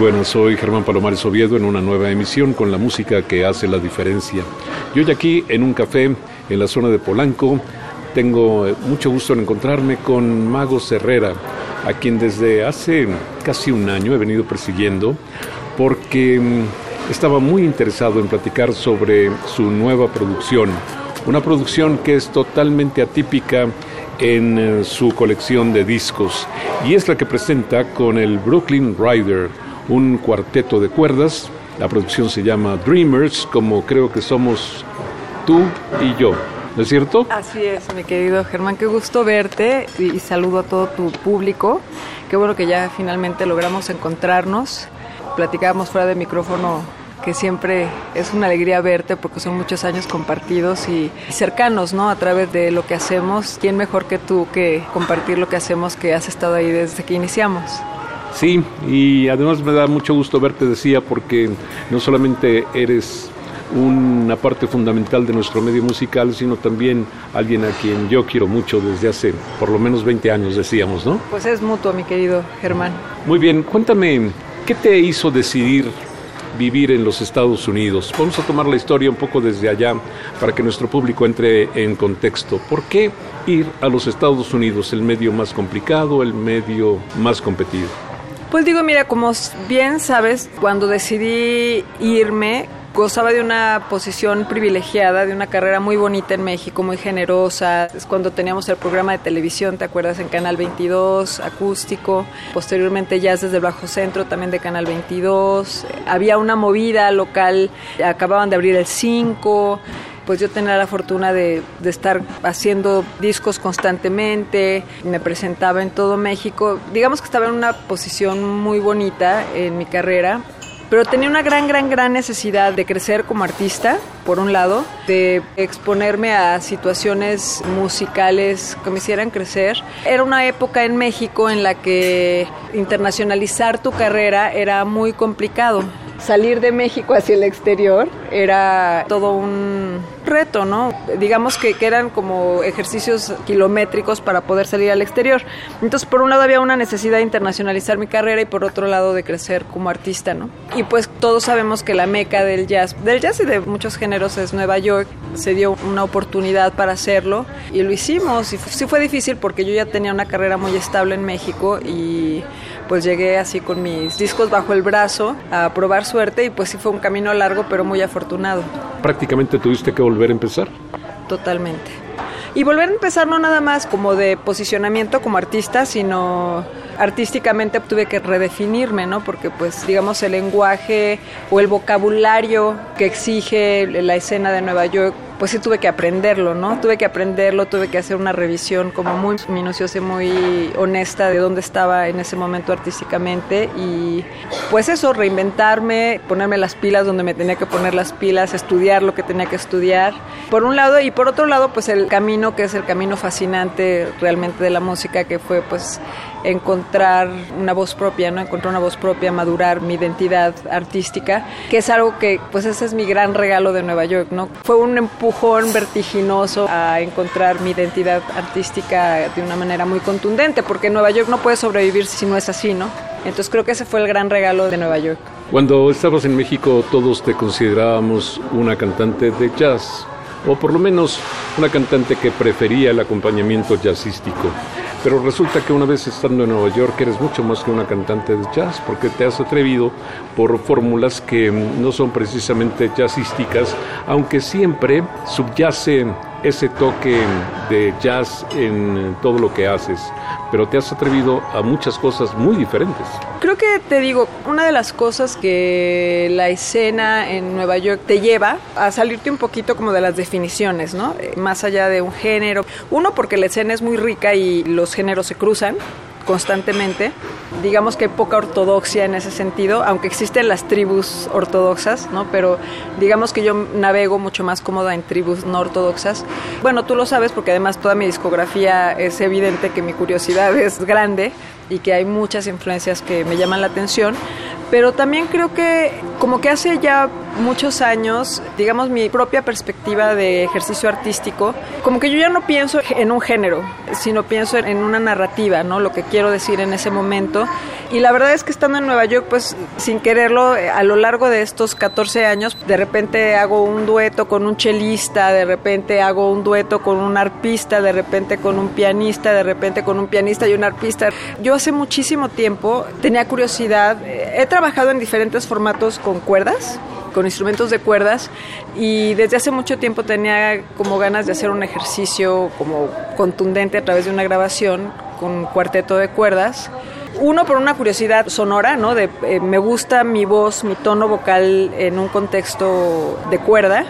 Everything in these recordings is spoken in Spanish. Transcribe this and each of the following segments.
Buenas, soy Germán Palomares Oviedo en una nueva emisión con la música que hace la diferencia. Y hoy aquí en un café en la zona de Polanco tengo eh, mucho gusto en encontrarme con Mago Herrera, a quien desde hace casi un año he venido persiguiendo porque mm, estaba muy interesado en platicar sobre su nueva producción, una producción que es totalmente atípica en eh, su colección de discos y es la que presenta con el Brooklyn Rider un cuarteto de cuerdas. La producción se llama Dreamers, como creo que somos tú y yo. ¿No es cierto? Así es, mi querido Germán, qué gusto verte y, saludo a todo tu público. Qué bueno que ya finalmente logramos encontrarnos. Platicábamos fuera de micrófono que siempre es una alegría verte porque son muchos años compartidos y cercanos, ¿no? A través de lo que hacemos. ¿Quién mejor que tú que compartir lo que hacemos que has estado ahí desde que iniciamos? Sí, y además me da mucho gusto verte, decía, porque no solamente eres una parte fundamental de nuestro medio musical, sino también alguien a quien yo quiero mucho desde hace por lo menos 20 años, decíamos, ¿no? Pues es mutuo, mi querido Germán. Muy bien, cuéntame, ¿qué te hizo decidir vivir en los Estados Unidos? Vamos a tomar la historia un poco desde allá para que nuestro público entre en contexto. ¿Por qué ir a los Estados Unidos, el medio más complicado, el medio más competido? Pues digo, mira, como bien sabes, cuando decidí irme, gozaba de una posición privilegiada, de una carrera muy bonita en México, muy generosa. Es cuando teníamos el programa de televisión, ¿te acuerdas? En Canal 22, acústico. Posteriormente Jazz desde el Bajo Centro, también de Canal 22. Había una movida local, acababan de abrir el 5 pues yo tenía la fortuna de, estar haciendo discos constantemente, me presentaba en todo México, digamos que estaba en una posición muy bonita en mi carrera, pero tenía una gran, gran, gran necesidad de crecer como artista, por un lado, de exponerme a situaciones musicales que me hicieran crecer. Era una época en México en la que internacionalizar tu carrera era muy complicado salir de México hacia el exterior era todo un reto, ¿no? Digamos que, eran como ejercicios kilométricos para poder salir al exterior. Entonces, por un lado había una necesidad de internacionalizar mi carrera y por otro lado de crecer como artista, ¿no? Y pues todos sabemos que la meca del jazz, del jazz y de muchos géneros es Nueva York. Se dio una oportunidad para hacerlo y lo hicimos. Y sí fue difícil porque yo ya tenía una carrera muy estable en México y pues llegué así con mis discos bajo el brazo a probar suerte y pues sí fue un camino largo pero muy afortunado. Prácticamente tuviste que volver a empezar. Totalmente. Y volver a empezar no nada más como de posicionamiento como artista, sino artísticamente tuve que redefinirme, ¿no? Porque pues digamos el lenguaje o el vocabulario que exige la escena de Nueva York pues sí tuve que aprenderlo, ¿no? Tuve que aprenderlo, tuve que hacer una revisión como muy minuciosa y muy honesta de dónde estaba en ese momento artísticamente y pues eso, reinventarme, ponerme las pilas donde me tenía que poner las pilas, estudiar lo que tenía que estudiar, por un lado, y por otro lado, pues el camino que es el camino fascinante realmente de la música, que fue pues encontrar una voz propia, ¿no? Encontrar una voz propia, madurar mi identidad artística, que es algo que, pues ese es mi gran regalo de Nueva York, ¿no? Fue un vertiginoso a encontrar mi identidad artística de una manera muy contundente, porque Nueva York no puede sobrevivir si no es así, ¿no? Entonces creo que ese fue el gran regalo de Nueva York. Cuando estabas en México todos te considerábamos una cantante de jazz, o por lo menos una cantante que prefería el acompañamiento jazzístico. Pero resulta que una vez estando en Nueva York eres mucho más que una cantante de jazz, porque te has atrevido por fórmulas que no son precisamente jazzísticas, aunque siempre subyace ese toque de jazz en todo lo que haces, pero te has atrevido a muchas cosas muy diferentes. Creo que te digo, una de las cosas que la escena en Nueva York te lleva a salirte un poquito como de las definiciones, ¿no? Eh, más allá de un género. Uno, porque la escena es muy rica y los géneros se cruzan constantemente. Digamos que hay poca ortodoxia en ese sentido, aunque existen las tribus ortodoxas, ¿no? Pero digamos que yo navego mucho más cómoda en tribus no ortodoxas. Bueno, tú lo sabes porque además toda mi discografía es evidente que mi curiosidad es grande y que hay muchas influencias que me llaman la atención, pero también creo que como que hace ya muchos años, digamos mi propia perspectiva de ejercicio artístico, como que yo ya no pienso en un género, sino pienso en una narrativa, ¿no? Lo que quiero decir en ese momento. Y la verdad es que estando en Nueva York, pues sin quererlo, a lo largo de estos 14 años, de repente hago un dueto con un chelista, de repente hago un dueto con un arpista, de repente con un pianista, de repente con un pianista y un arpista. Yo hace muchísimo tiempo tenía curiosidad, he trabajado en diferentes formatos con cuerdas, con instrumentos de cuerdas y desde hace mucho tiempo tenía como ganas de hacer un ejercicio como contundente a través de una grabación con un cuarteto de cuerdas. Uno por una curiosidad sonora, ¿no? De eh, me gusta mi voz, mi tono vocal en un contexto de cuerda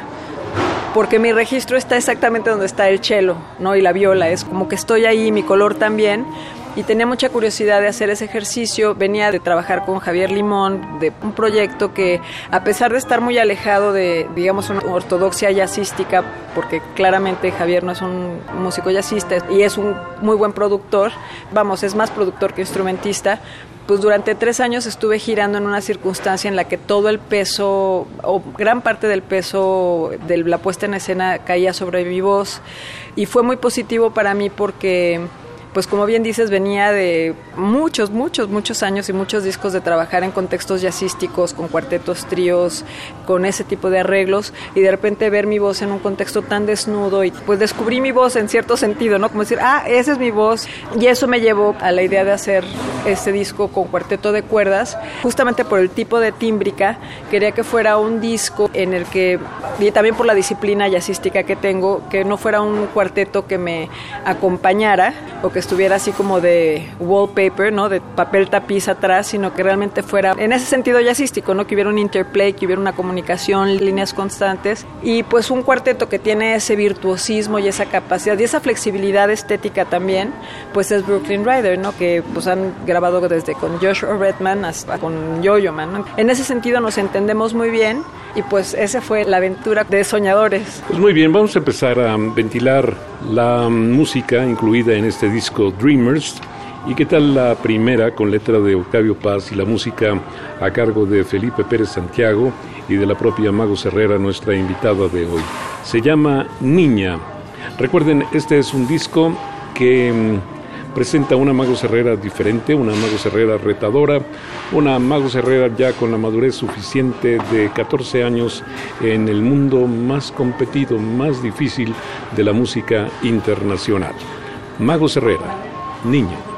porque mi registro está exactamente donde está el cello, ¿no? Y la viola, es como que estoy ahí, mi color también, y tenía mucha curiosidad de hacer ese ejercicio. Venía de trabajar con Javier Limón, de un proyecto que, a pesar de estar muy alejado de, digamos, una ortodoxia jazzística, porque claramente Javier no es un músico jazzista y es un muy buen productor, vamos, es más productor que instrumentista, pues durante tres años estuve girando en una circunstancia en la que todo el peso, o gran parte del peso de la puesta en escena caía sobre mi voz y fue muy positivo para mí porque pues como bien dices, venía de muchos, muchos, muchos años y muchos discos de trabajar en contextos jazzísticos, con cuartetos, tríos, con ese tipo de arreglos, y de repente ver mi voz en un contexto tan desnudo, y pues descubrí mi voz en cierto sentido, ¿no? Como decir, ah, esa es mi voz, y eso me llevó a la idea de hacer este disco con cuarteto de cuerdas, justamente por el tipo de tímbrica, quería que fuera un disco en el que, y también por la disciplina jazzística que tengo, que no fuera un cuarteto que me acompañara, o que estuviera así como de wallpaper, ¿no? De papel tapiz atrás, sino que realmente fuera en ese sentido jazzístico, ¿no? Que hubiera un interplay, que hubiera una comunicación, líneas constantes y pues un cuarteto que tiene ese virtuosismo y esa capacidad y esa flexibilidad estética también, pues es Brooklyn Rider, ¿no? Que pues han grabado desde con Joshua Redman hasta con Yo-Yo Man. En ese sentido nos entendemos muy bien y pues esa fue la aventura de Soñadores. Pues muy bien, vamos a empezar a ventilar la música incluida en este disco Dreamers. ¿Y qué tal la primera con letra de Octavio Paz y la música a cargo de Felipe Pérez Santiago y de la propia Mago Herrera, nuestra invitada de hoy? Se llama Niña. Recuerden, este es un disco que mm, presenta una Mago Herrera diferente, una Mago Herrera retadora, una Mago Herrera ya con la madurez suficiente de 14 años en el mundo más competido, más difícil de la música internacional. Mago Herrera, niña.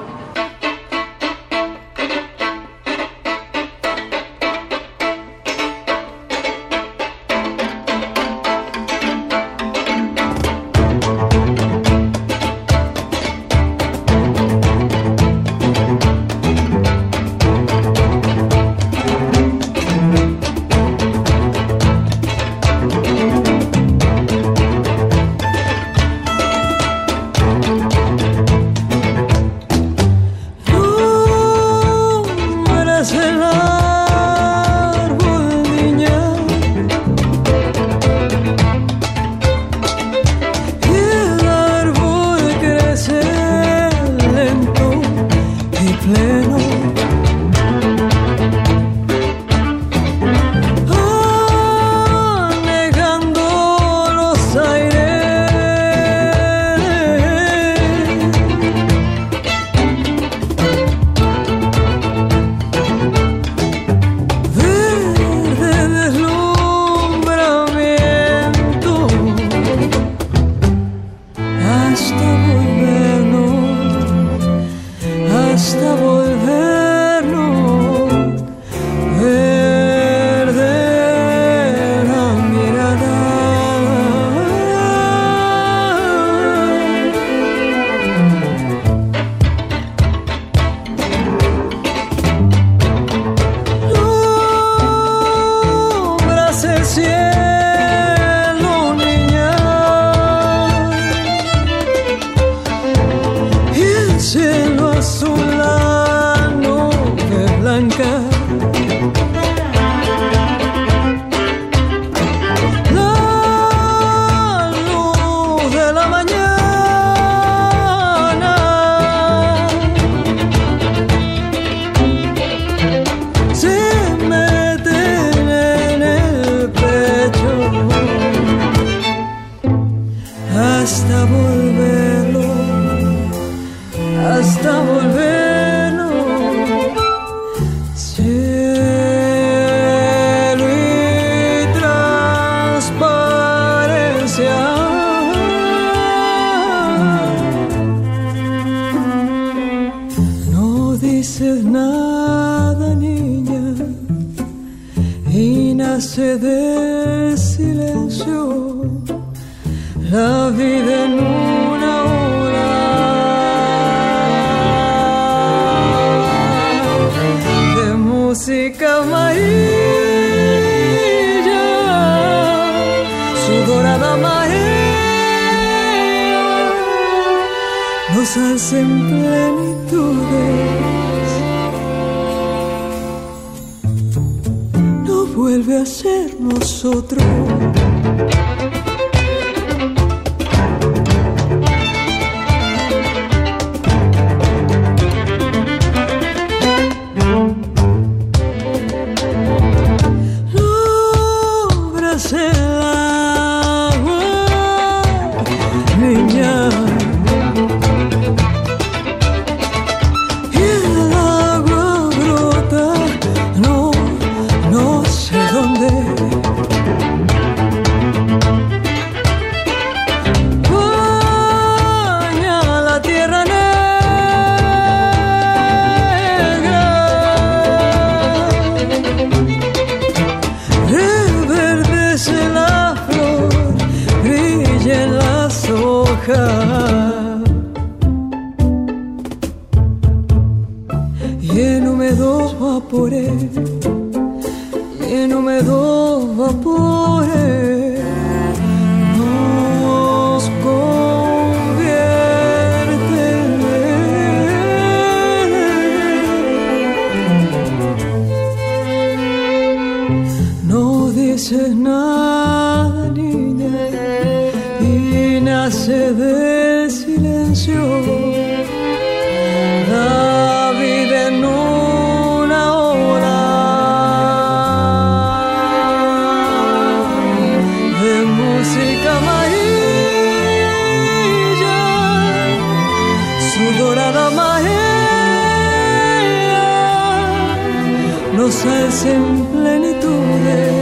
en plenitudes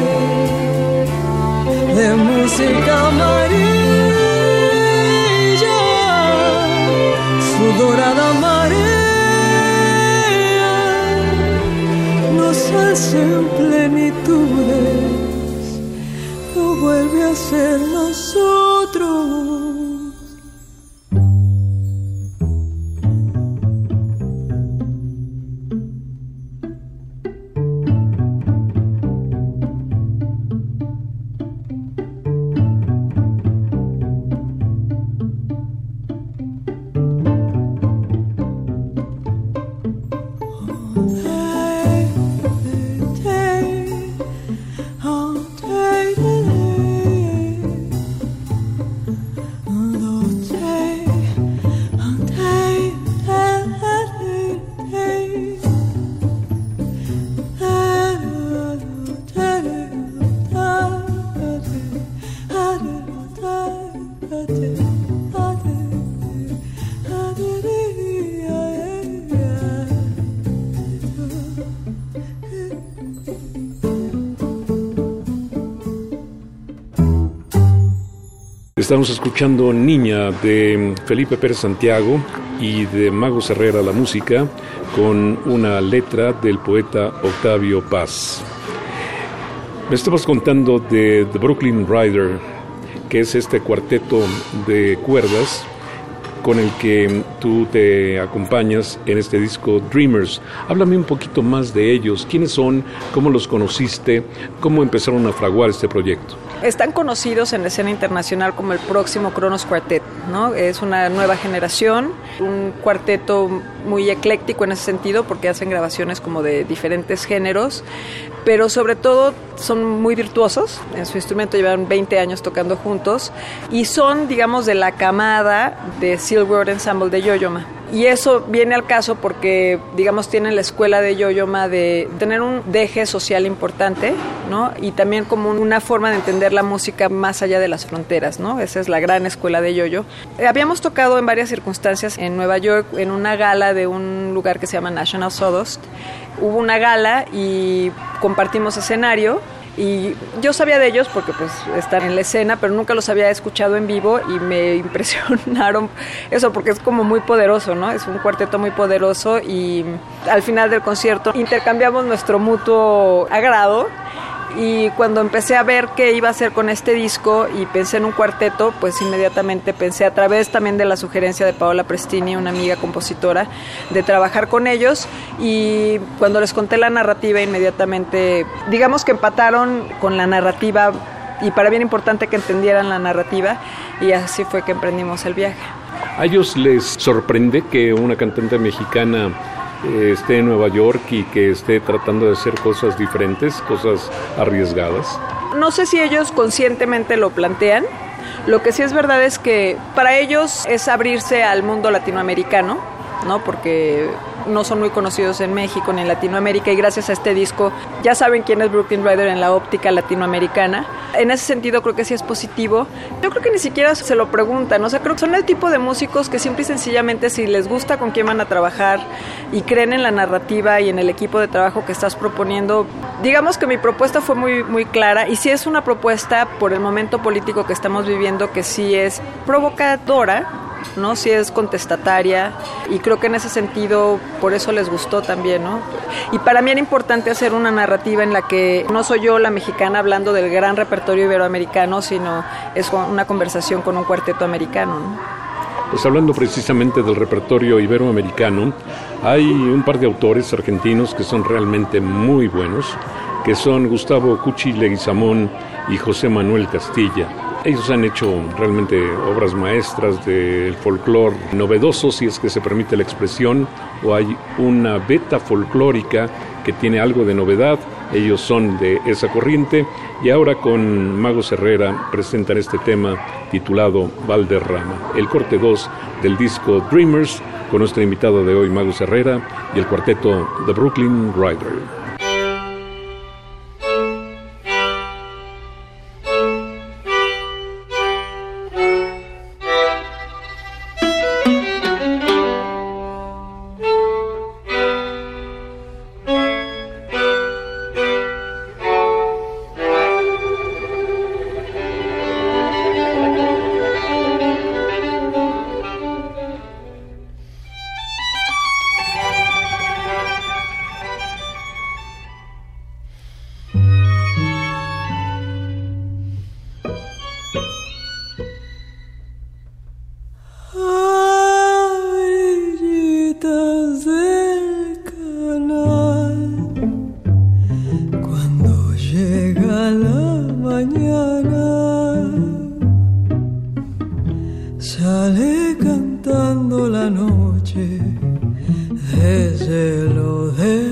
de música amarilla, su dorada marea nos hace en plenitudes, no vuelve a ser nosotros. Estamos escuchando Niña de Felipe Pérez Santiago y de Mago Herrera la música con una letra del poeta Octavio Paz. Me estabas contando de The Brooklyn Rider, que es este cuarteto de cuerdas con el que tú te acompañas en este disco Dreamers. Háblame un poquito más de ellos, quiénes son, cómo los conociste, cómo empezaron a fraguar este proyecto. Están conocidos en la escena internacional como el próximo Kronos Quartet, ¿no? Es una nueva generación, un cuarteto muy ecléctico en ese sentido porque hacen grabaciones como de diferentes géneros, pero sobre todo son muy virtuosos, en su instrumento llevan 20 años tocando juntos y son, digamos, de la camada de Silver Ensemble de Yoyoma. Y eso viene al caso porque, digamos, tienen la escuela de Yoyoma de tener un deje social importante, ¿no? Y también como una forma de entender la música más allá de las fronteras, ¿no? Esa es la gran escuela de Yoyo. Eh, habíamos tocado en varias circunstancias en Nueva York, en una gala de un lugar que se llama National Sawdust. Hubo una gala y compartimos escenario y yo sabía de ellos porque pues están en la escena, pero nunca los había escuchado en vivo y me impresionaron eso porque es como muy poderoso, ¿no? Es un cuarteto muy poderoso y al final del concierto intercambiamos nuestro mutuo agrado y cuando empecé a ver qué iba a hacer con este disco y pensé en un cuarteto, pues inmediatamente pensé a través también de la sugerencia de Paola Prestini, una amiga compositora, de trabajar con ellos y cuando les conté la narrativa inmediatamente, digamos que empataron con la narrativa y para bien importante que entendieran la narrativa y así fue que emprendimos el viaje. ¿A ellos les sorprende que una cantante mexicana esté en Nueva York y que esté tratando de hacer cosas diferentes, cosas arriesgadas? No sé si ellos conscientemente lo plantean. Lo que sí es verdad es que para ellos es abrirse al mundo latinoamericano, ¿no? Porque no son muy conocidos en México ni en Latinoamérica y gracias a este disco ya saben quién es Brooklyn Rider en la óptica latinoamericana. En ese sentido creo que sí es positivo. Yo creo que ni siquiera se lo preguntan, o sea, creo que son el tipo de músicos que simple y sencillamente si les gusta con quién van a trabajar y creen en la narrativa y en el equipo de trabajo que estás proponiendo, digamos que mi propuesta fue muy muy clara y sí es una propuesta por el momento político que estamos viviendo que sí es provocadora ¿no? Si es contestataria y creo que en ese sentido por eso les gustó también, ¿no? Y para mí era importante hacer una narrativa en la que no soy yo la mexicana hablando del gran repertorio iberoamericano, sino es una conversación con un cuarteto americano, ¿no? Pues hablando precisamente del repertorio iberoamericano, hay un par de autores argentinos que son realmente muy buenos, que son Gustavo Cuchi Leguizamón y José Manuel Castilla. Ellos han hecho realmente obras maestras del folclore novedoso, si es que se permite la expresión, o hay una beta folclórica que tiene algo de novedad. Ellos son de esa corriente y ahora con Magos Herrera presentan este tema titulado Valderrama, el corte 2 del disco Dreamers con nuestro invitado de hoy, Magos Herrera, y el cuarteto The Brooklyn Rider. Chispear la guitarra.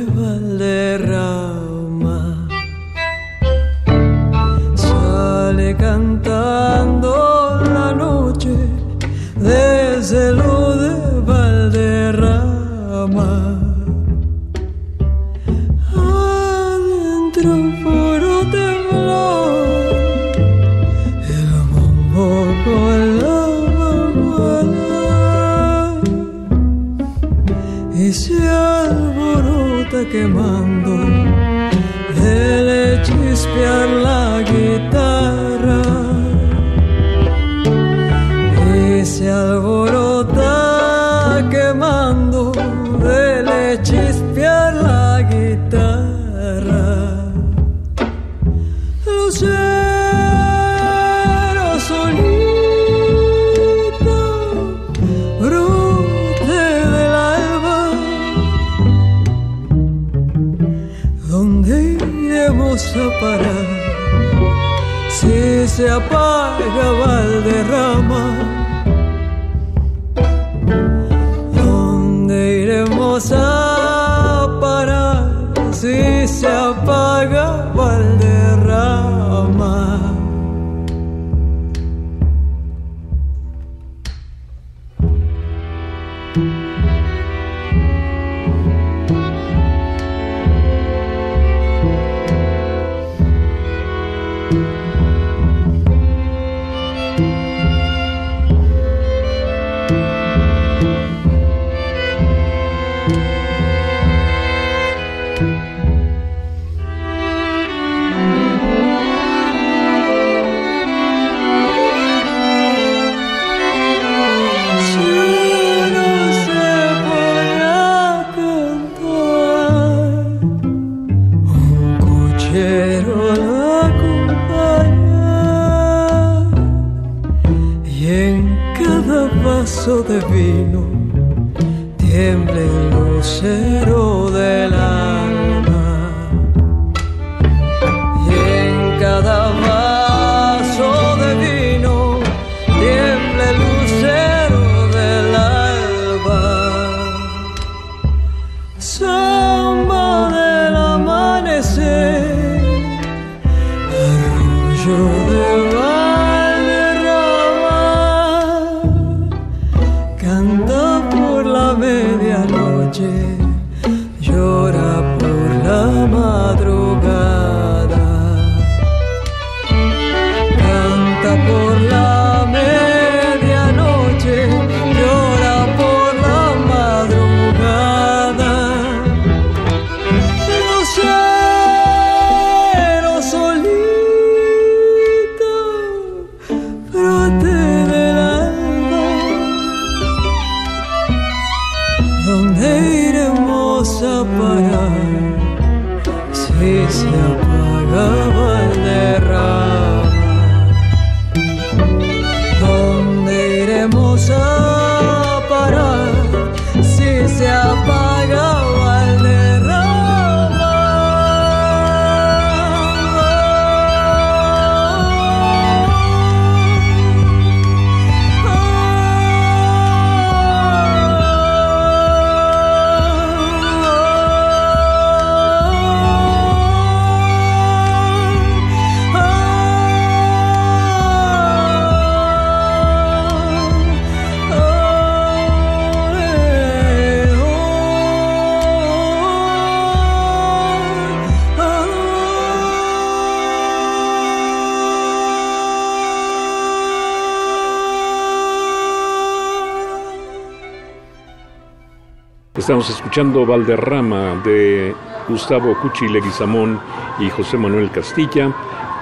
Estamos escuchando Valderrama de Gustavo Cuchi Leguizamón y José Manuel Castilla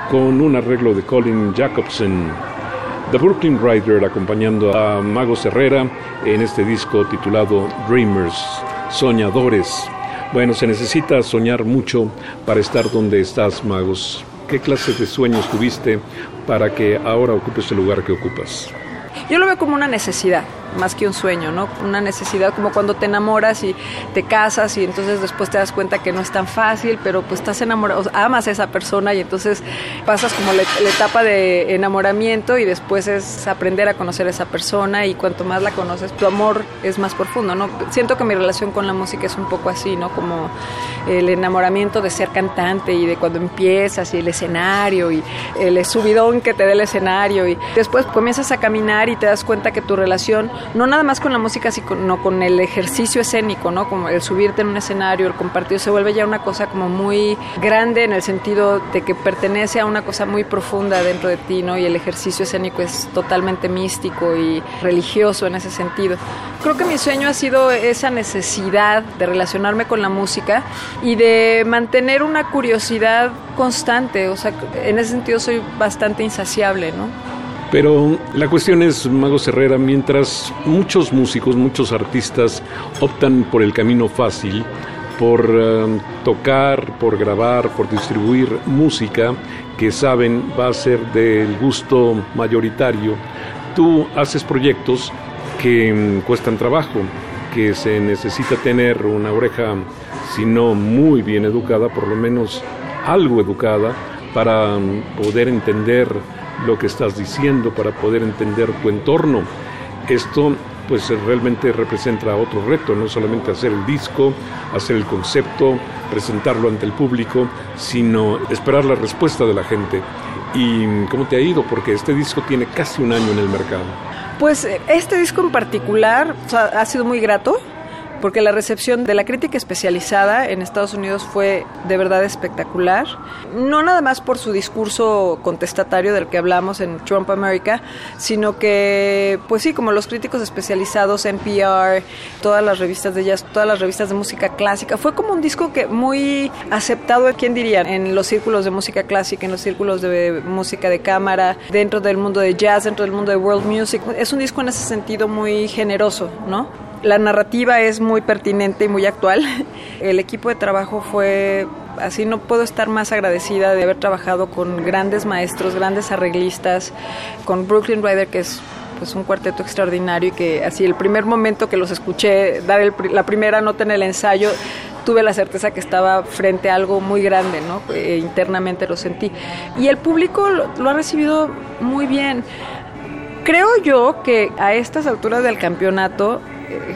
con un arreglo de Colin Jacobson. The Brooklyn Rider acompañando a Magos Herrera en este disco titulado Dreamers, Soñadores. Bueno, se necesita soñar mucho para estar donde estás, Magos. ¿Qué clase de sueños tuviste para que ahora ocupes el lugar que ocupas? Yo lo veo como una necesidad, más que un sueño, ¿no? Una necesidad como cuando te enamoras y te casas y entonces después te das cuenta que no es tan fácil, pero pues estás enamorado, amas a esa persona y entonces pasas como la, la etapa de enamoramiento y después es aprender a conocer a esa persona y cuanto más la conoces, tu amor es más profundo, ¿no? Siento que mi relación con la música es un poco así, ¿no? Como el enamoramiento de ser cantante y de cuando empiezas y el escenario y el subidón que te da el escenario y después comienzas a caminar y te das cuenta que tu relación, no nada más con la música, sino con el ejercicio escénico, ¿no? Como el subirte en un escenario, el compartir, se vuelve ya una cosa como muy grande en el sentido de que pertenece a una cosa muy profunda dentro de ti, ¿no? Y el ejercicio escénico es totalmente místico y religioso en ese sentido. Creo que mi sueño ha sido esa necesidad de relacionarme con la música y de mantener una curiosidad constante, o sea, en ese sentido soy bastante insaciable, ¿no? Pero la cuestión es, Mago Herrera, mientras muchos músicos, muchos artistas optan por el camino fácil, por eh, tocar, por grabar, por distribuir música que saben va a ser del gusto mayoritario, tú haces proyectos que mm, cuestan trabajo, que se necesita tener una oreja, si no muy bien educada, por lo menos algo educada, para mm, poder entender lo que estás diciendo, para poder entender tu entorno. Esto pues realmente representa otro reto, no solamente hacer el disco, hacer el concepto, presentarlo ante el público, sino esperar la respuesta de la gente. ¿Y cómo te ha ido? Porque este disco tiene casi un año en el mercado. Pues este disco en particular ha sido muy grato porque la recepción de la crítica especializada en Estados Unidos fue de verdad espectacular. No nada más por su discurso contestatario del que hablamos en Trump America, sino que, pues sí, como los críticos especializados, NPR, todas las revistas de jazz, todas las revistas de música clásica, fue como un disco que muy aceptado, ¿quién diría? En los círculos de música clásica, en los círculos de música de cámara, dentro del mundo de jazz, dentro del mundo de world music. Es un disco en ese sentido muy generoso, ¿no? La narrativa es muy pertinente y muy actual. El equipo de trabajo fue así no puedo estar más agradecida de haber trabajado con grandes maestros, grandes arreglistas, con Brooklyn Rider que es pues un cuarteto extraordinario y que así el primer momento que los escuché dar la primera nota en el ensayo tuve la certeza que estaba frente a algo muy grande, ¿no? Eh, internamente lo sentí. Y el público lo ha recibido muy bien. Creo yo que a estas alturas del campeonato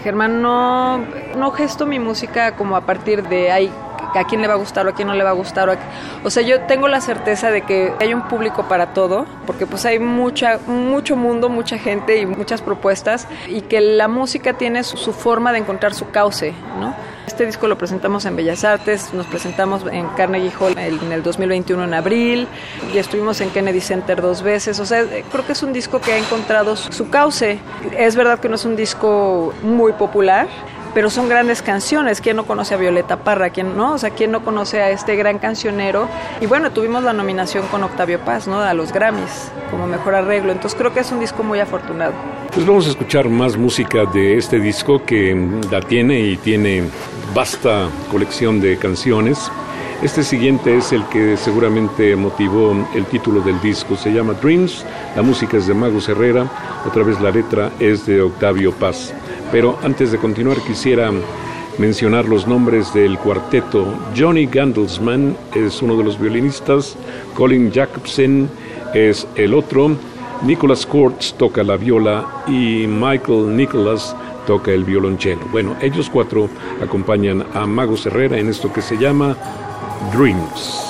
Germán, no, no gesto mi música como a partir de ahí a quién le va a gustar o a quién no le va a gustar. O, sea, yo tengo la certeza de que hay un público para todo, porque pues hay mucha, mucho mundo, mucha gente y muchas propuestas, y que la música tiene su, su forma de encontrar su cauce, ¿no? Este disco lo presentamos en Bellas Artes, nos presentamos en Carnegie Hall en el 2021 en abril, y estuvimos en Kennedy Center dos veces, o sea, creo que es un disco que ha encontrado su cauce. Es verdad que no es un disco muy popular, pero son grandes canciones. ¿Quién no conoce a Violeta Parra? ¿Quién no? O sea, ¿quién no conoce a este gran cancionero? Y bueno, tuvimos la nominación con Octavio Paz, ¿no? A los Grammys como mejor arreglo. Entonces creo que es un disco muy afortunado. Pues vamos a escuchar más música de este disco que la tiene y tiene vasta colección de canciones. Este siguiente es el que seguramente motivó el título del disco. Se llama Dreams, la música es de Mago Herrera, otra vez la letra es de Octavio Paz. Pero antes de continuar quisiera mencionar los nombres del cuarteto. Johnny Gandelsman es uno de los violinistas, Colin Jacobsen es el otro, Nicholas Kurtz toca la viola y Michael Nicholas toca el violonchelo. Bueno, ellos cuatro acompañan a Mago Herrera en esto que se llama Dreams. Dreams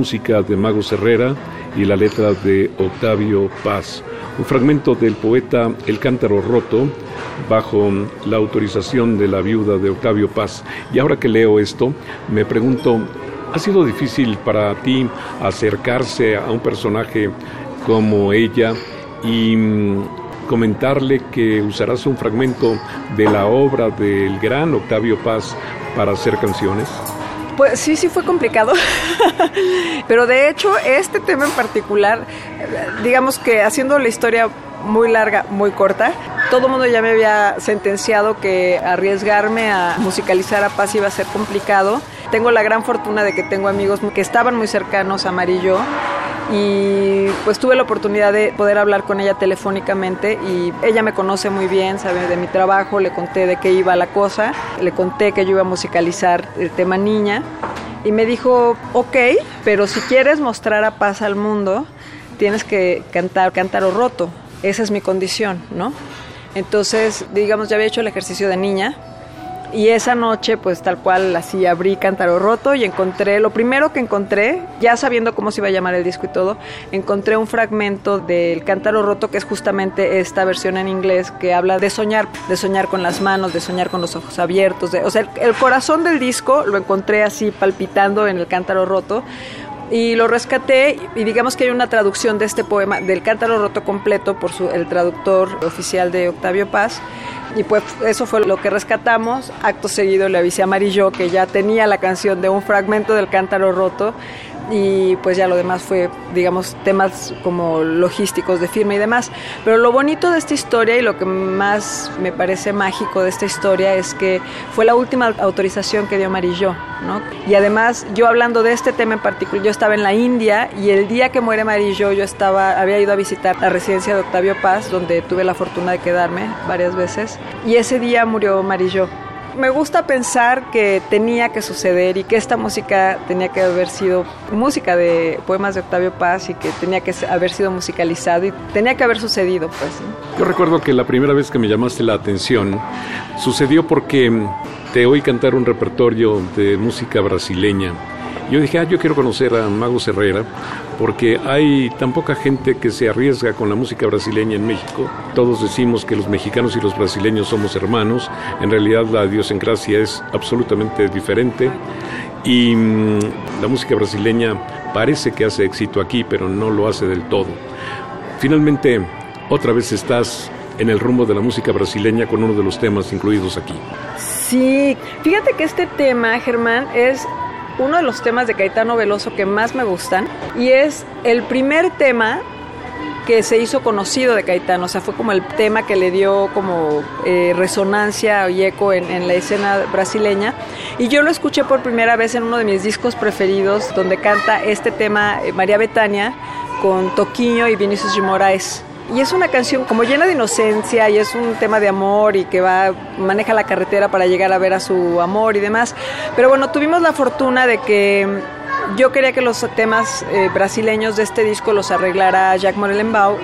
música de Mago Herrera y la letra de Octavio Paz. Un fragmento del poeta El Cántaro Roto bajo la autorización de la viuda de Octavio Paz. Y ahora que leo esto, me pregunto, ¿ha sido difícil para ti acercarse a un personaje como ella y mm, comentarle que usarás un fragmento de la obra del gran Octavio Paz para hacer canciones? Pues sí, sí fue complicado. Pero de hecho, este tema en particular, digamos que haciendo la historia muy larga, muy corta, todo el mundo ya me había sentenciado que arriesgarme a musicalizar a Paz iba a ser complicado. Tengo la gran fortuna de que tengo amigos que estaban muy cercanos a Mari y pues tuve la oportunidad de poder hablar con ella telefónicamente y ella me conoce muy bien, sabe de mi trabajo, le conté de qué iba la cosa, le conté que yo iba a musicalizar el tema niña y me dijo, ok, pero si quieres mostrar a paz al mundo, tienes que cantar cántaro roto, esa es mi condición, ¿no? Entonces, digamos, ya había hecho el ejercicio de niña, y esa noche, pues tal cual, así abrí Cántaro Roto y encontré, lo primero que encontré, ya sabiendo cómo se iba a llamar el disco y todo, encontré un fragmento del Cántaro Roto que es justamente esta versión en inglés que habla de soñar, de soñar con las manos, de soñar con los ojos abiertos, de, o sea, el, corazón del disco lo encontré así palpitando en el Cántaro Roto y lo rescaté y digamos que hay una traducción de este poema del Cántaro Roto completo por su, el traductor oficial de Octavio Paz y pues eso fue lo que rescatamos. Acto seguido le avisé a Amarillo que ya tenía la canción de un fragmento del cántaro roto y pues ya lo demás fue, digamos, temas como logísticos de firma y demás. Pero lo bonito de esta historia y lo que más me parece mágico de esta historia es que fue la última autorización que dio Amarillo, ¿no? Y además, yo hablando de este tema en particular, yo estaba en la India y el día que muere Amarillo yo estaba, había ido a visitar la residencia de Octavio Paz, donde tuve la fortuna de quedarme varias veces, y ese día murió Amarillo me gusta pensar que tenía que suceder y que esta música tenía que haber sido música de poemas de Octavio Paz y que tenía que haber sido musicalizado y tenía que haber sucedido, pues. Yo recuerdo que la primera vez que me llamaste la atención sucedió porque te oí cantar un repertorio de música brasileña yo dije, ah, yo quiero conocer a Mago Herrera porque hay tan poca gente que se arriesga con la música brasileña en México. Todos decimos que los mexicanos y los brasileños somos hermanos. En realidad la idiosincrasia es absolutamente diferente y mm, la música brasileña parece que hace éxito aquí, pero no lo hace del todo. Finalmente, otra vez estás en el rumbo de la música brasileña con uno de los temas incluidos aquí. Sí, fíjate que este tema, Germán, es uno de los temas de Caetano Veloso que más me gustan y es el primer tema que se hizo conocido de Caetano, o sea, fue como el tema que le dio como eh, resonancia y eco en, la escena brasileña. Y yo lo escuché por primera vez en uno de mis discos preferidos, donde canta este tema eh, María Betania con Toquinho y Vinicius de Moraes. Y es una canción como llena de inocencia y es un tema de amor y que va, maneja la carretera para llegar a ver a su amor y demás. Pero bueno, tuvimos la fortuna de que yo quería que los temas eh, brasileños de este disco los arreglara Jack Morelenbaum,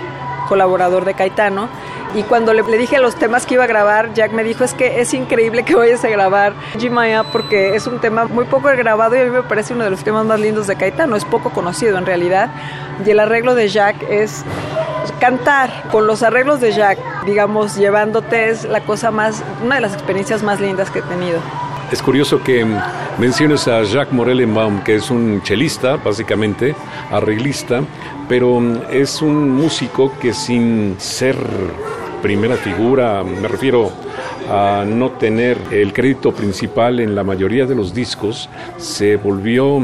colaborador de Caetano. Y cuando le, le, dije los temas que iba a grabar, Jack me dijo, es que es increíble que vayas a grabar Jimaya porque es un tema muy poco grabado y a mí me parece uno de los temas más lindos de Caetano, es poco conocido en realidad. Y el arreglo de Jack es cantar con los arreglos de Jack, digamos, llevándote es la cosa más, una de las experiencias más lindas que he tenido. Es curioso que menciones a Jacques Morellenbaum, que es un chelista, básicamente, arreglista, pero es un músico que sin ser primera figura, me refiero a no tener el crédito principal en la mayoría de los discos, se volvió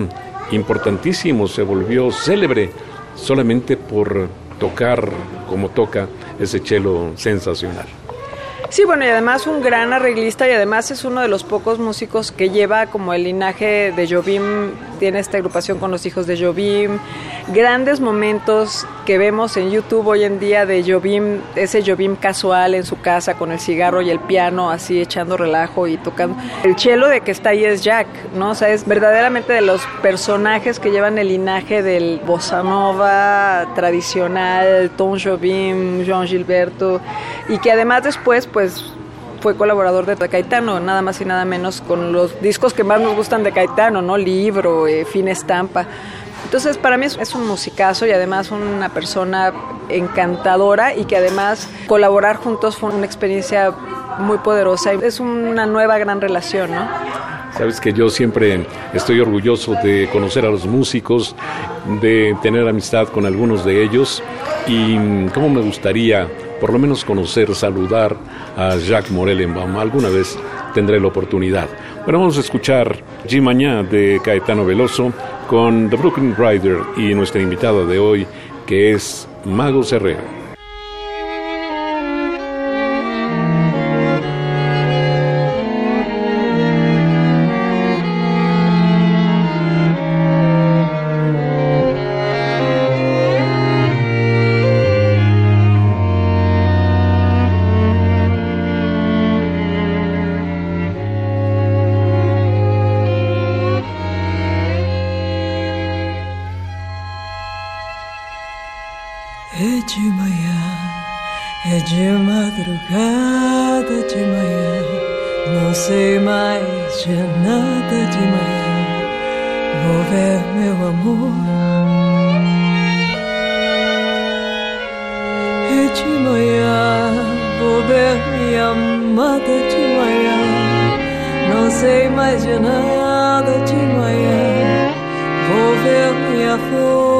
importantísimo, se volvió célebre solamente por tocar como toca ese chelo sensacional. Sí, bueno, y además un gran arreglista y además es uno de los pocos músicos que lleva como el linaje de Jobim, tiene esta agrupación con los hijos de Jobim, grandes momentos que vemos en YouTube hoy en día de Jobim, ese Jobim casual en su casa con el cigarro y el piano así echando relajo y tocando. El chelo de que está ahí es Jack, ¿no? O sea, es verdaderamente de los personajes que llevan el linaje del bossa nova tradicional, Tom Jobim, Jean Gilberto y que además después pues fue colaborador de Caetano, nada más y nada menos con los discos que más nos gustan de Caetano, ¿no? Libro, eh, Fin Estampa. Entonces, para mí es un musicazo y además una persona encantadora y que además colaborar juntos fue una experiencia muy poderosa. Es una nueva gran relación, ¿no? Sabes que yo siempre estoy orgulloso de conocer a los músicos, de tener amistad con algunos de ellos y cómo me gustaría por lo menos conocer, saludar a Jacques Morellenbaum. Alguna vez tendré la oportunidad. Bueno, vamos a escuchar G Mañá de Caetano Veloso con The Brooklyn Rider y nuestra invitada de hoy que es Mago Herrera. careful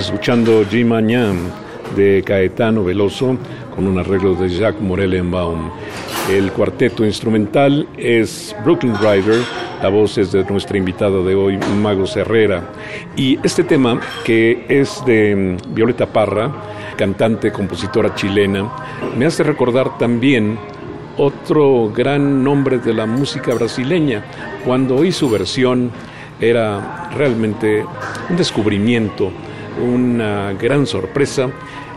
Escuchando Jimañam de Caetano Veloso con un arreglo de Jacques Morellenbaum. El cuarteto instrumental es Brooklyn Rider, la voz es de nuestra invitada de hoy, Mago Herrera. Y este tema, que es de mm, Violeta Parra, cantante, compositora chilena, me hace recordar también otro gran nombre de la música brasileña. Cuando oí su versión era realmente un descubrimiento, una gran sorpresa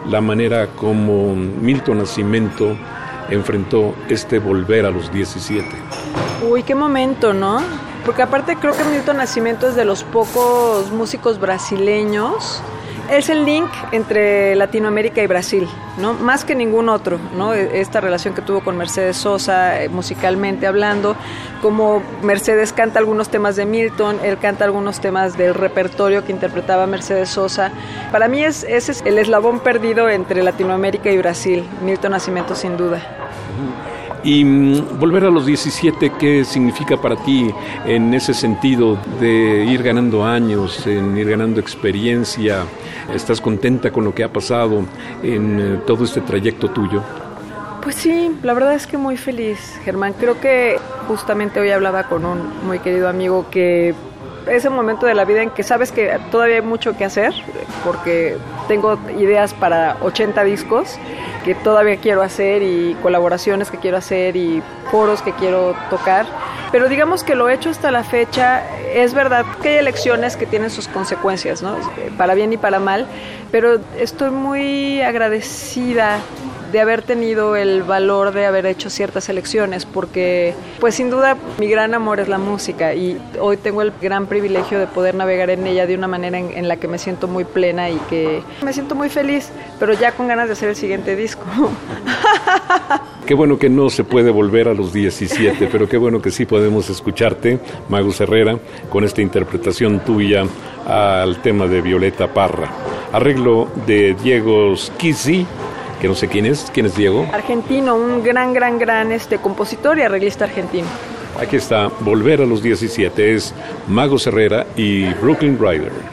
la manera como Milton Nascimento enfrentó este volver a los 17. Uy, qué momento, ¿no? Porque aparte creo que Milton Nascimento es de los pocos músicos brasileños es el link entre Latinoamérica y Brasil, ¿no? Más que ningún otro, ¿no? E, esta relación que tuvo con Mercedes Sosa, eh, musicalmente hablando, como Mercedes canta algunos temas de Milton, él canta algunos temas del repertorio que interpretaba Mercedes Sosa. Para mí es, ese es el eslabón perdido entre Latinoamérica y Brasil, Milton Nacimiento sin duda. Y mm, volver a los 17, ¿qué significa para ti en ese sentido de ir ganando años, en ir ganando experiencia? ¿Estás contenta con lo que ha pasado en eh, todo este trayecto tuyo? Pues sí, la verdad es que muy feliz, Germán. Creo que justamente hoy hablaba con un muy querido amigo que ese momento de la vida en que sabes que todavía hay mucho que hacer, porque tengo ideas para 80 discos que todavía quiero hacer y colaboraciones que quiero hacer y foros que quiero tocar. Pero digamos que lo he hecho hasta la fecha. Es verdad que hay elecciones que tienen sus consecuencias, ¿no? Para bien y para mal. Pero estoy muy agradecida de haber tenido el valor de haber hecho ciertas elecciones, porque pues sin duda mi gran amor es la música y hoy tengo el gran privilegio de poder navegar en ella de una manera en, la que me siento muy plena y que me siento muy feliz, pero ya con ganas de hacer el siguiente disco. Qué bueno que no se puede volver a los 17, pero qué bueno que sí podemos escucharte, Magus Herrera, con esta interpretación tuya al tema de Violeta Parra. Arreglo de Diego Schizzi que no sé quién es. ¿Quién es Diego? Argentino, un gran, gran, gran este, compositor y arreglista argentino. Aquí está, Volver a los 17, es Mago Herrera y Brooklyn Rider.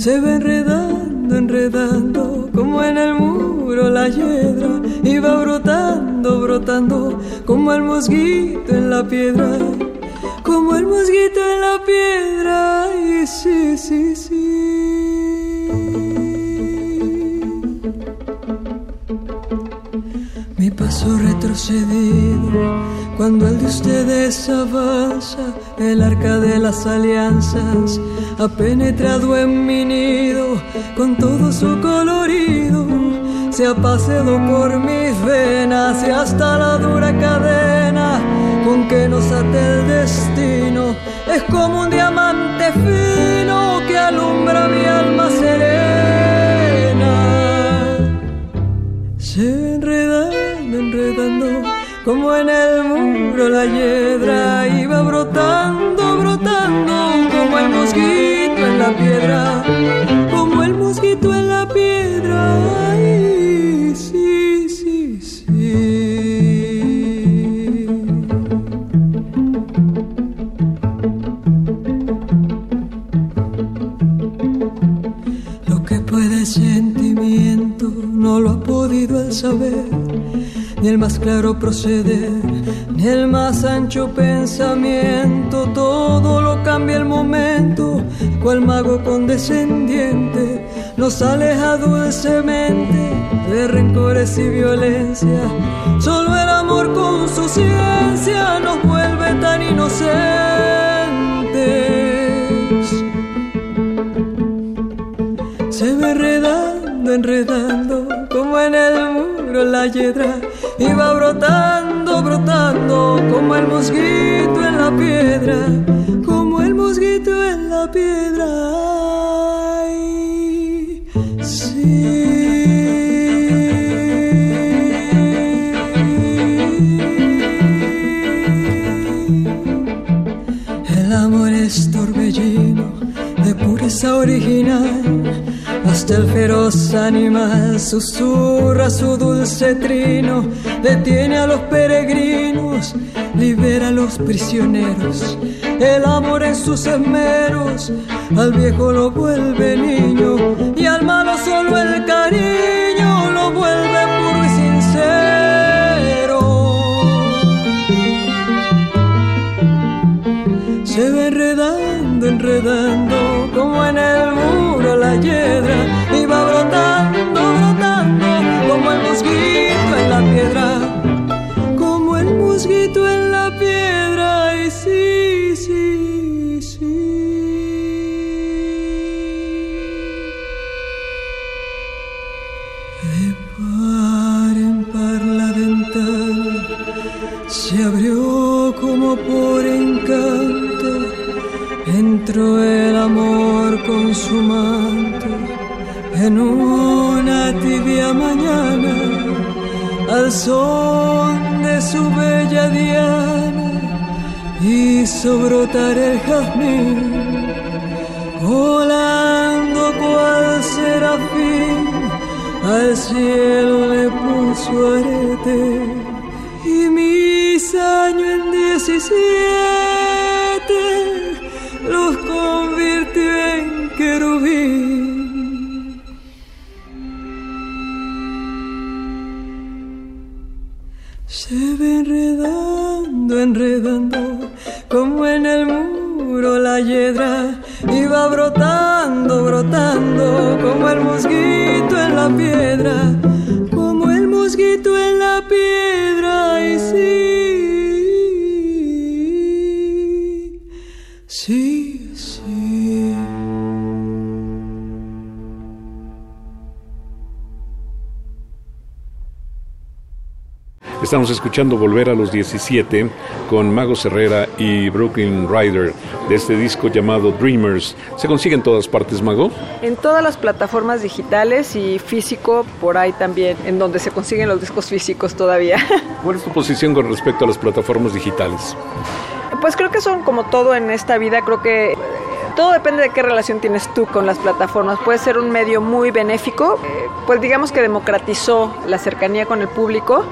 Se va enredando, enredando como en el muro la hiedra, iba brotando, brotando, como el mosquito en la piedra, como el mosquito en la piedra, y sí, sí, sí. Paso retrocedido, cuando el de ustedes avanza, el arca de las alianzas ha penetrado en mi nido con todo su colorido. Se ha paseado por mis venas y hasta la dura cadena con que nos ate el destino. Es como un diamante fino que alumbra mi alma serena. Se enredando, como en el muro la hiedra iba brotando, brotando como el mosquito la piedra, como el mosquito en la piedra. Ay, sí, sí, sí. Lo que puede sentimiento no lo ha podido el saber, ni el más claro proceder, ni el más ancho pensamiento, todo lo cambia el momento cual mago condescendiente nos aleja dulcemente de rencores y violencia. Solo el amor con su ciencia nos vuelve tan inocentes. Se ve enredando, enredando, como en el pueblo en la hiedra iba brotando, brotando como el mosquito en la piedra, como el mosquito en la piedra. El feroz animal susurra su dulce trino, detiene a los peregrinos, libera a los prisioneros. El amor en sus esmeros, al viejo lo vuelve niño y al malo solo el cariño por encanto entró el amor con su manto. En una tibia mañana al son de su bella diana hizo brotar el jazmín volando cual serafín al cielo le puso arete año en 17. Estamos escuchando Volver a los 17 con Mago Herrera y Brooklyn Rider de este disco llamado Dreamers. ¿Se consigue en todas partes, Mago? En todas las plataformas digitales y físico, por ahí también, en donde se consiguen los discos físicos todavía. ¿Cuál es tu posición con respecto a las plataformas digitales? Pues creo que son como todo en esta vida, creo que todo depende de qué relación tienes tú con las plataformas. Puede ser un medio muy benéfico, eh, pues digamos que democratizó la cercanía con el público.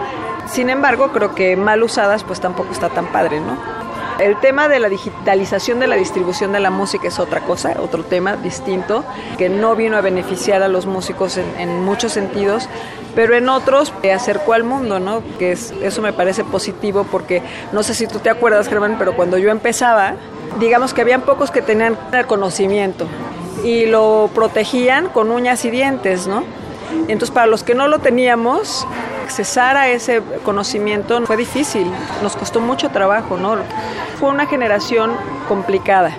Sin embargo, creo que mal usadas pues tampoco está tan padre, ¿no? El tema de la digitalización de la distribución de la música es otra cosa, otro tema distinto, que no vino a beneficiar a los músicos en, muchos sentidos, pero en otros eh, acercó al mundo, ¿no? Que es, eso me parece positivo porque no sé si tú te acuerdas, Germán, pero cuando yo empezaba, digamos que habían pocos que tenían el conocimiento y lo protegían con uñas y dientes, ¿no? Entonces, para los que no lo teníamos, accesar a ese conocimiento fue difícil, nos costó mucho trabajo, ¿no? Fue una generación complicada.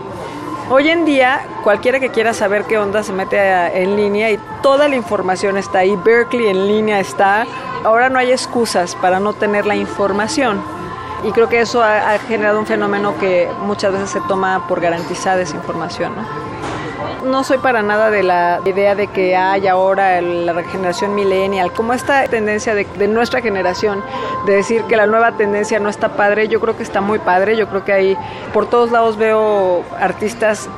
Hoy en día, cualquiera que quiera saber qué onda se mete en línea y toda la información está ahí. Berkeley en línea está. Ahora no hay excusas para no tener la información. Y creo que eso ha, ha generado un fenómeno que muchas veces se toma por garantizada esa información, ¿no? No soy para nada de la idea de que hay ahora la generación millennial, como esta tendencia de, de, nuestra generación de decir que la nueva tendencia no está padre, yo creo que está muy padre, yo creo que ahí por todos lados veo artistas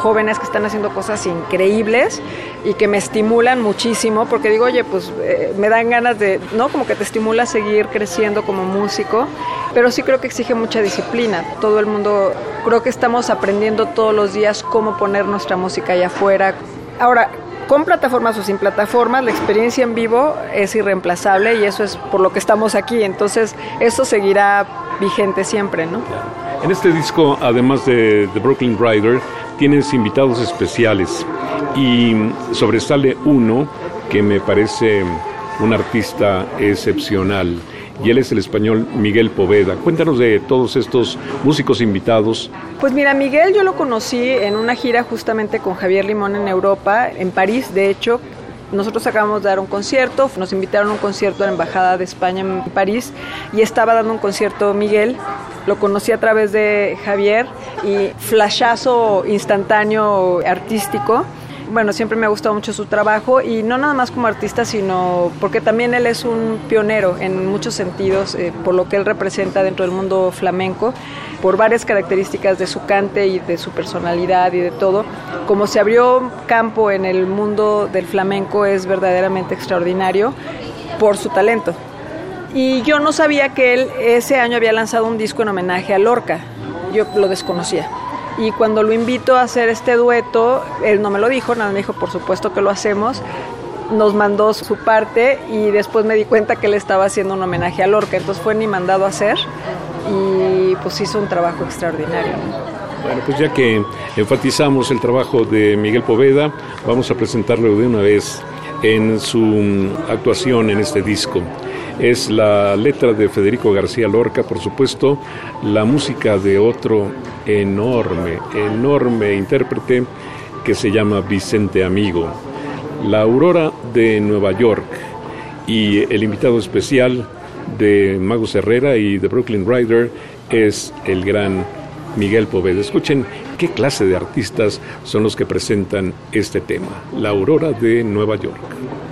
jóvenes que están haciendo cosas increíbles y que me estimulan muchísimo porque digo, oye, pues eh, me dan ganas de, ¿no? Como que te estimula a seguir creciendo como músico, pero sí creo que exige mucha disciplina. Todo el mundo, creo que estamos aprendiendo todos los días cómo poner nuestra música allá afuera. Ahora, con plataformas o sin plataformas, la experiencia en vivo es irreemplazable y eso es por lo que estamos aquí. Entonces, eso seguirá vigente siempre, ¿no? En este disco, además de The Brooklyn Rider, tienes invitados especiales y sobresale uno que me parece un artista excepcional y él es el español Miguel Poveda. Cuéntanos de todos estos músicos invitados. Pues mira, Miguel yo lo conocí en una gira justamente con Javier Limón en Europa, en París de hecho, Nosotros acabamos de dar un concierto, nos invitaron a un concierto a la Embajada de España en París y estaba dando un concierto Miguel. Lo conocí a través de Javier y flashazo instantáneo artístico bueno, siempre me ha gustado mucho su trabajo y no nada más como artista, sino porque también él es un pionero en muchos sentidos eh, por lo que él representa dentro del mundo flamenco, por varias características de su cante y de su personalidad y de todo. Como se abrió campo en el mundo del flamenco es verdaderamente extraordinario por su talento. Y yo no sabía que él ese año había lanzado un disco en homenaje a Lorca, yo lo desconocía. Y cuando lo invito a hacer este dueto, él no me lo dijo, nada me dijo, por supuesto que lo hacemos. Nos mandó su parte y después me di cuenta que él estaba haciendo un homenaje a Lorca, entonces fue ni mandado a hacer y pues hizo un trabajo extraordinario. Bueno, pues ya que enfatizamos el trabajo de Miguel Poveda, vamos a presentarlo de una vez en su actuación en este disco es la letra de Federico García Lorca, por supuesto, la música de otro enorme, enorme intérprete que se llama Vicente Amigo, la aurora de Nueva York y el invitado especial de Magus Herrera y de Brooklyn Rider es el gran Miguel Poveda. Escuchen qué clase de artistas son los que presentan este tema, la aurora de Nueva York.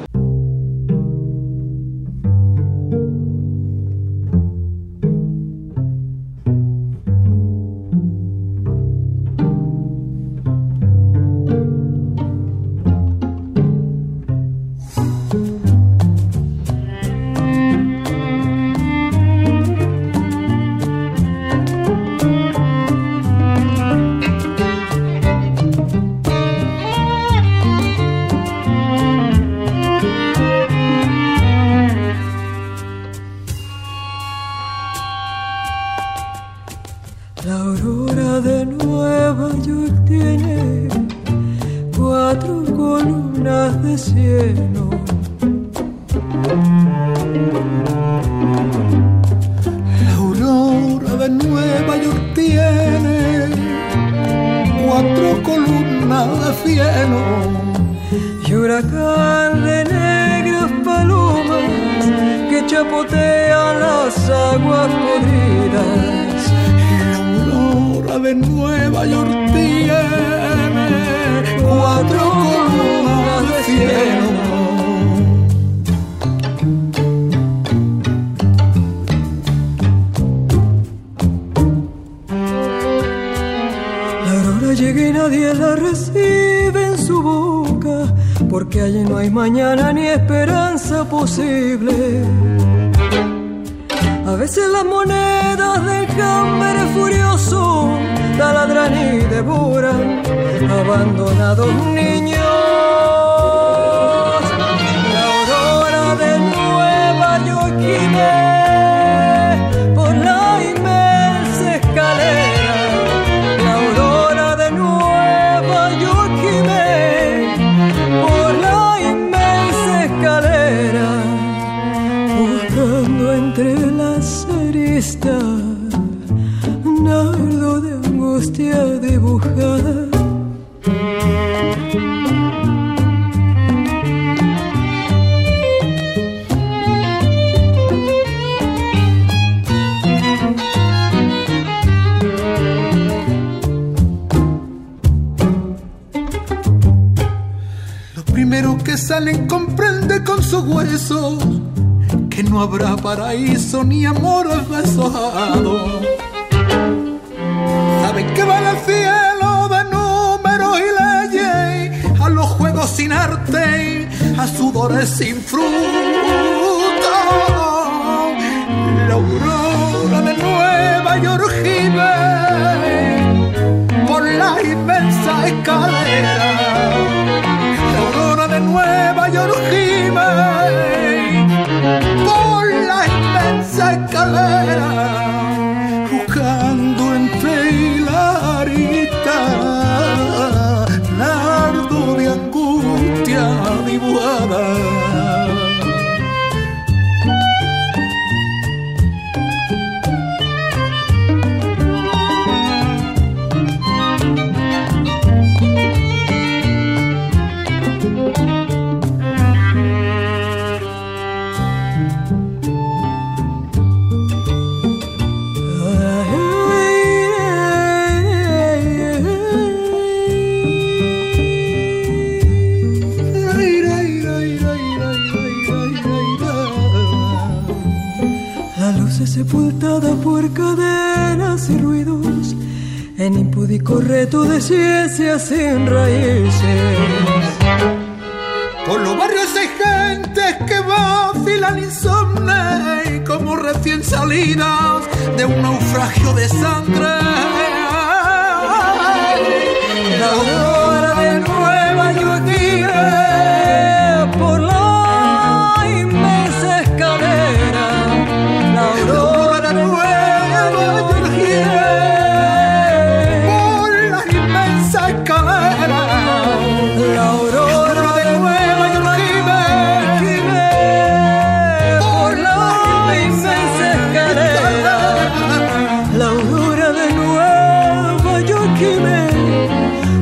Ni amores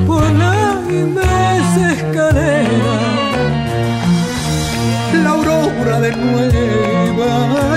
Por la inmensa escalera. La aurora de Nueva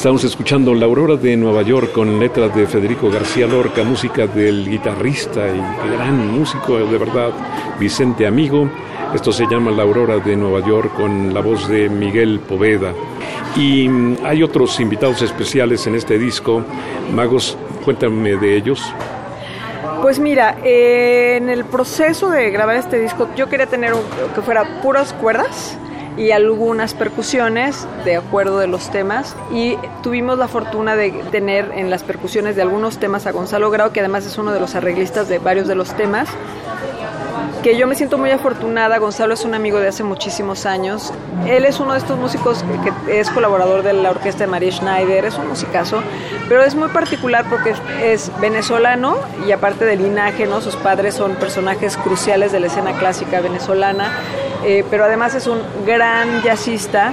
Estamos escuchando La Aurora de Nueva York con letras de Federico García Lorca, música del guitarrista y gran músico de verdad, Vicente Amigo. Esto se llama La Aurora de Nueva York con la voz de Miguel Poveda. Y mm, hay otros invitados especiales en este disco. Magos, cuéntame de ellos. Pues mira, eh, en el proceso de grabar este disco yo quería tener que fuera puras cuerdas y algunas percusiones de acuerdo de los temas y tuvimos la fortuna de tener en las percusiones de algunos temas a Gonzalo Grau que además es uno de los arreglistas de varios de los temas que yo me siento muy afortunada. Gonzalo es un amigo de hace muchísimos años. Él es uno de estos músicos que, es colaborador de la orquesta de María Schneider, es un musicazo, pero es muy particular porque es, venezolano y aparte del linaje, ¿no? sus padres son personajes cruciales de la escena clásica venezolana, eh, pero además es un gran jazzista,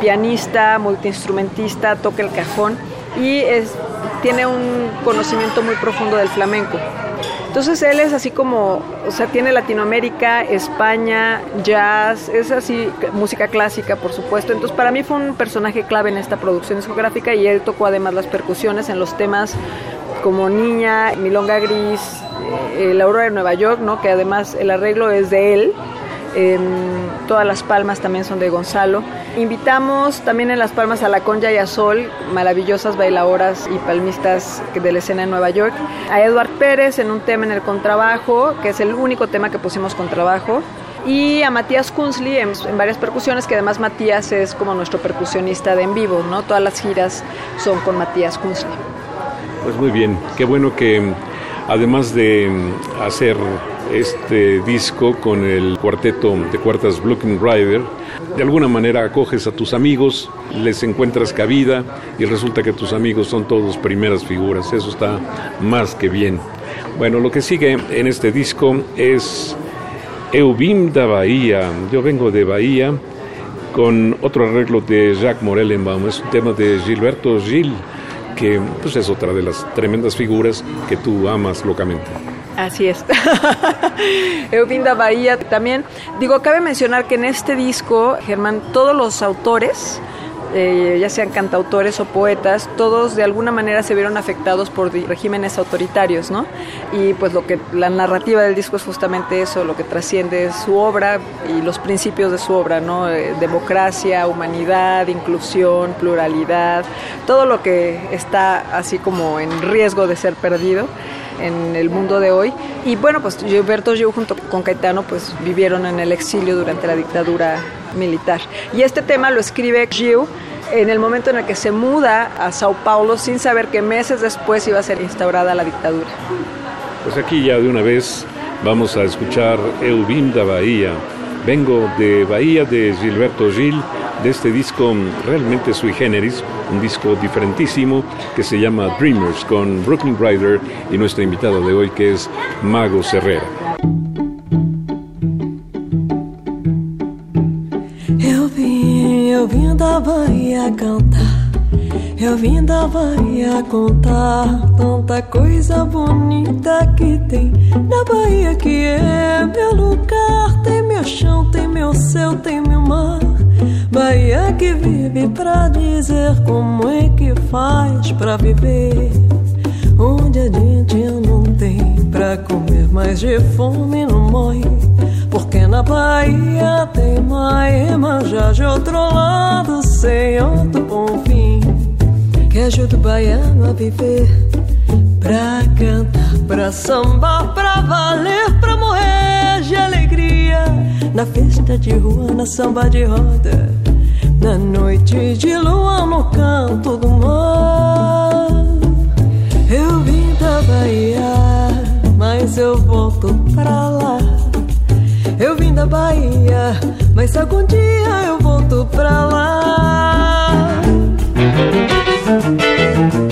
pianista, multiinstrumentista, toca el cajón y es, tiene un conocimiento muy profundo del flamenco. Entonces él es así como, o sea, tiene Latinoamérica, España, jazz, es así, música clásica, por supuesto. Entonces para mí fue un personaje clave en esta producción discográfica y él tocó además las percusiones en los temas como Niña, Milonga Gris, eh, La Aurora de Nueva York, ¿no? Que además el arreglo es de él todas las palmas también son de Gonzalo. Invitamos también en Las Palmas a La Conja y a Sol, maravillosas bailadoras y palmistas de la escena en Nueva York. A Eduard Pérez en un tema en el contrabajo, que es el único tema que pusimos con trabajo. Y a Matías Kunzli en, varias percusiones, que además Matías es como nuestro percusionista de en vivo, ¿no? Todas las giras son con Matías Kunzli. Pues muy bien, qué bueno que además de hacer este disco con el cuarteto de cuartas Blocking Rider. De alguna manera acoges a tus amigos, les encuentras cabida y resulta que tus amigos son todos primeras figuras. Eso está más que bien. Bueno, lo que sigue en este disco es Eubim da Bahía. Yo vengo de Bahía con otro arreglo de Jacques Morellenbaum. Es un tema de Gilberto Gil, que pues, es otra de las tremendas figuras que tú amas locamente. Así es. Eupinda Bahía también. Digo, cabe mencionar que en este disco, Germán, todos los autores, eh, ya sean cantautores o poetas, todos de alguna manera se vieron afectados por regímenes autoritarios, ¿no? Y pues lo que la narrativa del disco es justamente eso, lo que trasciende su obra y los principios de su obra, ¿no? Eh, democracia, humanidad, inclusión, pluralidad, todo lo que está así como en riesgo de ser perdido en el mundo de hoy. Y bueno, pues Gilberto Gil junto con Caetano pues vivieron en el exilio durante la dictadura militar. Y este tema lo escribe Gil en el momento en el que se muda a Sao Paulo sin saber que meses después iba a ser instaurada la dictadura. Pues aquí ya de una vez vamos a escuchar El da Bahía. Vengo de Bahía de Gilberto Gil, de este disco realmente sui generis, un disco diferentísimo que se llama Dreamers con Brooklyn Rider y nuestra invitada de hoy que es Mago Herrera. Cantar. Eu vim da Bahia contar tanta coisa bonita que tem na Bahia que é meu lugar. Tem meu chão, tem meu céu, tem meu mar. Bahia que vive pra dizer como é que faz pra viver. Onde a gente não tem pra comer, mas de fome não morre. Porque na Bahia tem Maema já de outro lado, sem outro bom fim. Que ajuda o baiano a viver, pra cantar, pra sambar, pra valer, pra morrer de alegria. Na festa de rua, na samba de roda, na noite de lua, no canto do mar. Eu vim da Bahia, mas eu volto pra lá. Eu vim da Bahia, mas algum dia eu volto pra lá. Eu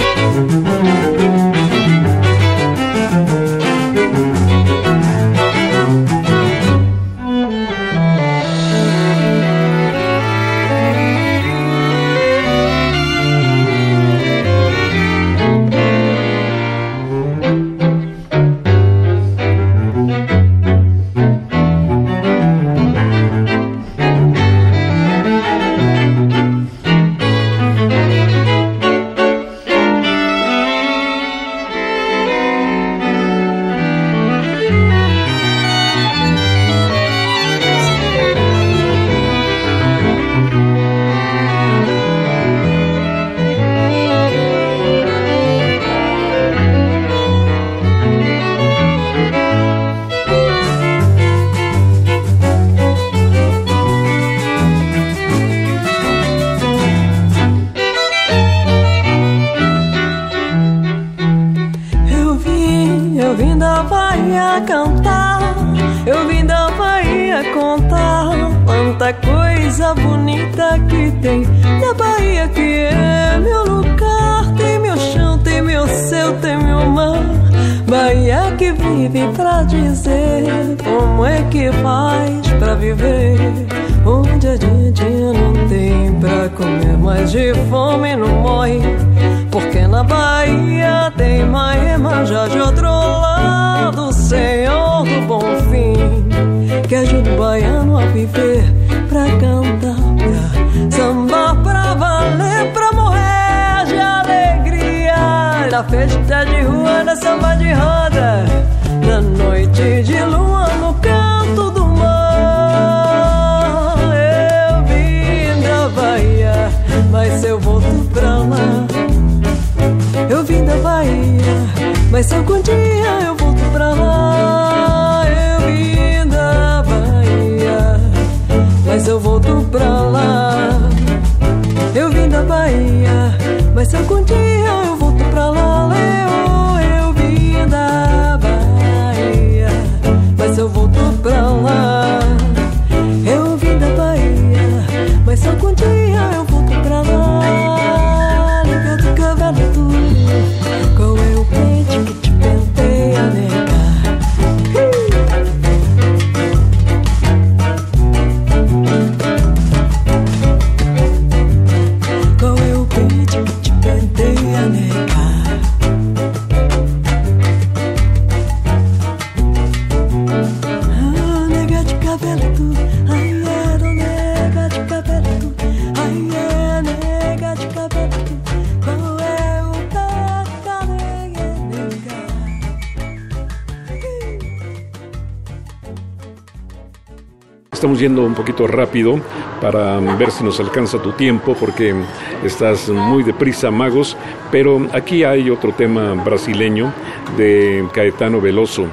Estamos yendo un poquito rápido para ver si nos alcanza tu tiempo porque estás muy deprisa, Magos, pero aquí hay otro tema brasileño de Caetano Veloso.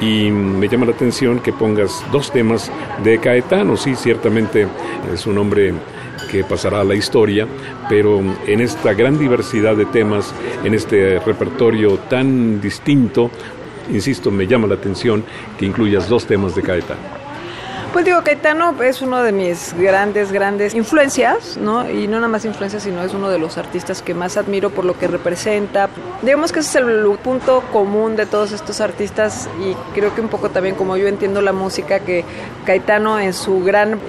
Y me llama la atención que pongas dos temas de Caetano, sí, ciertamente es un hombre que pasará a la historia, pero en esta gran diversidad de temas, en este repertorio tan distinto, insisto, me llama la atención que incluyas dos temas de Caetano. Pues digo, Caetano es uno de mis grandes, grandes influencias, ¿no? Y no nada más influencias, sino es uno de los artistas que más admiro por lo que representa. Digamos que ese es el punto común de todos estos artistas y creo que un poco también como yo entiendo la música, que Caetano en su gran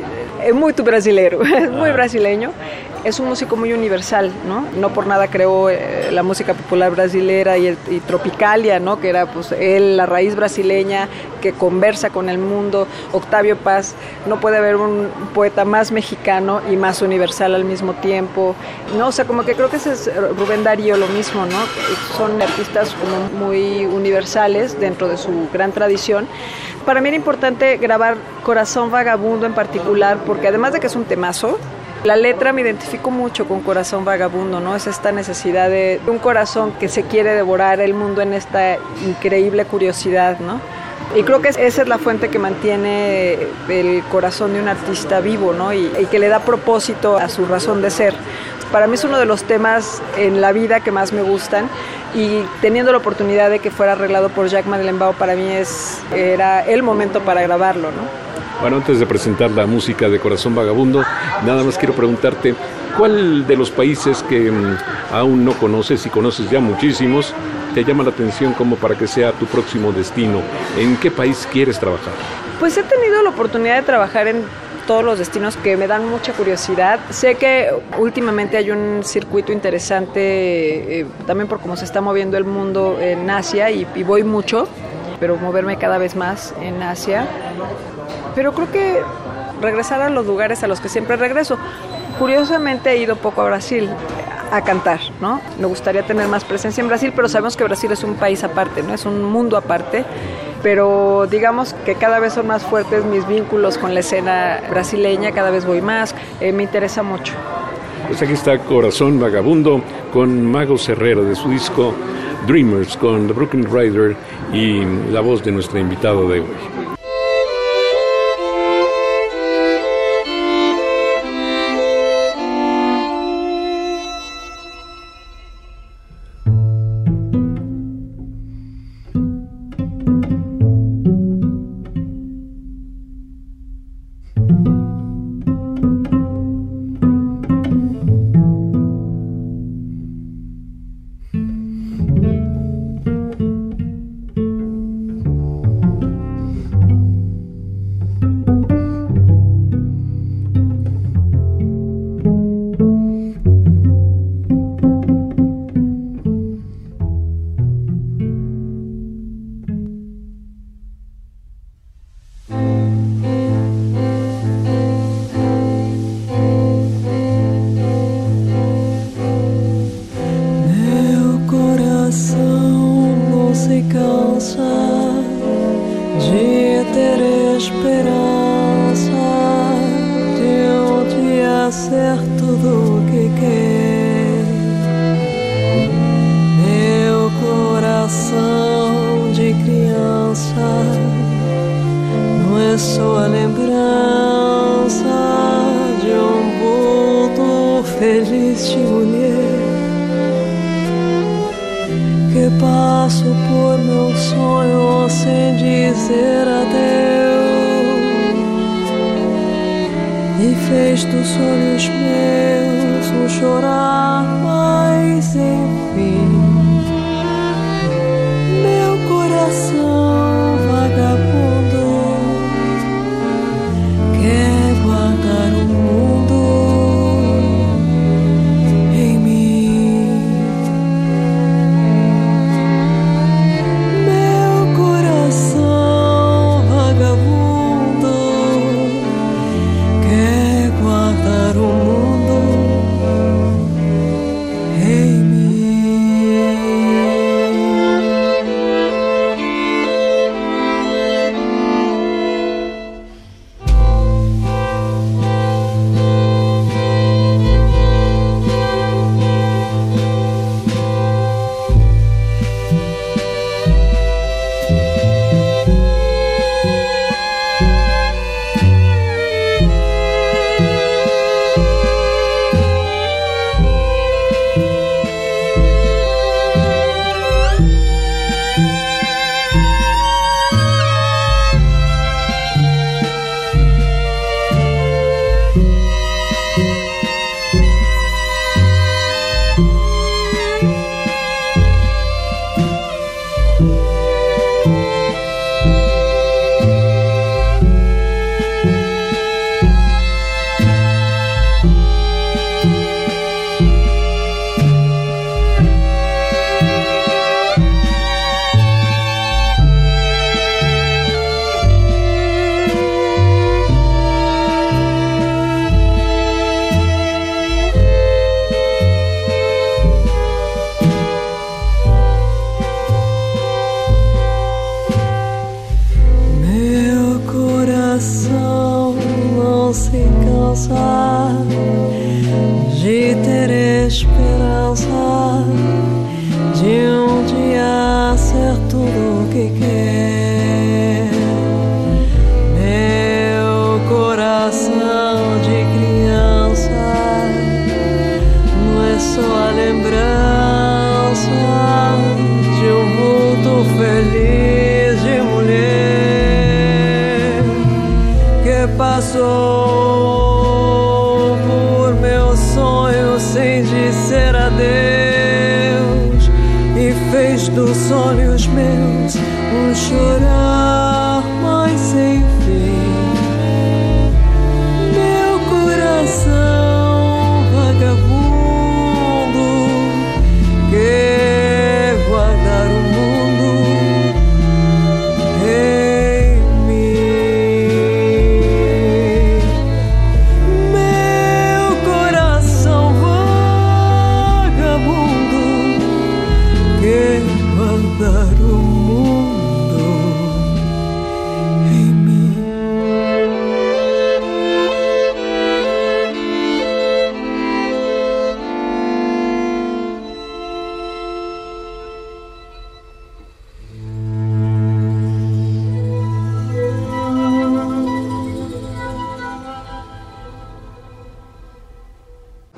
es muy tu brasilero, es muy brasileño es un músico muy universal, ¿no? No por nada creó eh, la música popular brasilera y, tropicalia, ¿no? Que era pues él, la raíz brasileña que conversa con el mundo. Octavio Paz, no puede haber un poeta más mexicano y más universal al mismo tiempo, ¿no? O sea, como que creo que es Rubén Darío lo mismo, ¿no? Son artistas como muy universales dentro de su gran tradición. Para mí era importante grabar Corazón Vagabundo en particular porque además de que es un temazo, la letra me identifico mucho con Corazón Vagabundo, ¿no? Es esta necesidad de un corazón que se quiere devorar el mundo en esta increíble curiosidad, ¿no? Y creo que esa es la fuente que mantiene el corazón de un artista vivo, ¿no? Y, que le da propósito a su razón de ser. Para mí es uno de los temas en la vida que más me gustan y teniendo la oportunidad de que fuera arreglado por Jacques Madelenbao, para mí es, era el momento para grabarlo, ¿no? Bueno, antes de presentar la música de Corazón Vagabundo, nada más quiero preguntarte, ¿cuál de los países que mm, aún no conoces y conoces ya muchísimos te llama la atención como para que sea tu próximo destino? ¿En qué país quieres trabajar? Pues he tenido la oportunidad de trabajar en todos los destinos que me dan mucha curiosidad. Sé que últimamente hay un circuito interesante, eh, también por cómo se está moviendo el mundo en Asia y, y voy mucho, pero moverme cada vez más en Asia pero creo que regresar a los lugares a los que siempre regreso. Curiosamente he ido poco a Brasil a cantar, ¿no? Me gustaría tener más presencia en Brasil, pero sabemos que Brasil es un país aparte, ¿no? Es un mundo aparte, pero digamos que cada vez son más fuertes mis vínculos con la escena brasileña, cada vez voy más, eh, me interesa mucho. Pues aquí está Corazón Vagabundo con Mago Herrero de su disco Dreamers con The Brooklyn Rider y la voz de nuestro invitado de hoy.